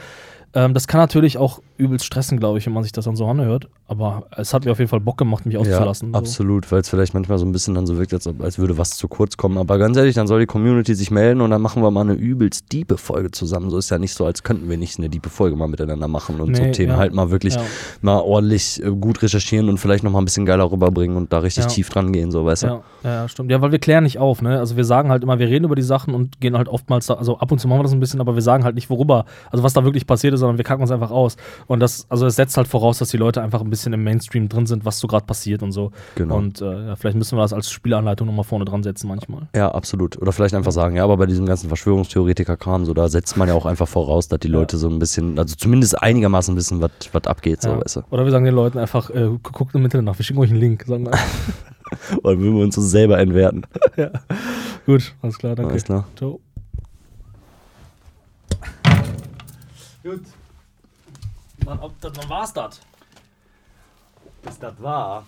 Ähm, das kann natürlich auch übelst stressen, glaube ich, wenn man sich das dann so anhört. Aber es hat mir auf jeden Fall Bock gemacht, mich Ja, auszulassen. so. absolut, weil es vielleicht manchmal so ein bisschen dann so wirkt, als, als würde was zu kurz kommen. Aber ganz ehrlich, dann soll die Community sich melden und dann machen wir mal eine übelst diepe Folge zusammen. So ist ja nicht so, als könnten wir nicht eine diepe Folge mal miteinander machen und so Nee, Themen ja. halt mal wirklich Ja. mal ordentlich äh, gut recherchieren und vielleicht noch mal ein bisschen geiler rüberbringen und da richtig Ja. tief dran gehen, so weißt du. Ja, ja, stimmt. Ja, weil wir klären nicht auf, ne? Also wir sagen halt immer, wir reden über die Sachen und gehen halt oftmals da, also ab und zu machen wir das ein bisschen, aber wir sagen halt nicht, worüber, also was da wirklich passiert ist, sondern wir kacken uns einfach aus. Und das, also es setzt halt voraus, dass die Leute einfach ein bisschen im Mainstream drin sind, was so gerade passiert und so. Genau. Und äh, ja, vielleicht müssen wir das als Spielanleitung nochmal vorne dran setzen manchmal. Ja, absolut. Oder vielleicht einfach sagen, ja, aber bei diesem ganzen Verschwörungstheoretiker-Kram, so da setzt man ja auch einfach voraus, dass die Ja. Leute so ein bisschen, also zumindest einigermaßen wissen, was abgeht, so Ja. weißt du. Oder wir sagen den Leuten einfach, äh, gu- guckt im Internet nach, wir schicken euch einen Link. Sagen wir. Oder würden wir uns so selber entwerten. ja. Gut, alles klar, danke. Alles klar. Ciao. Gut. Dann, dann war's das. Ist das wahr?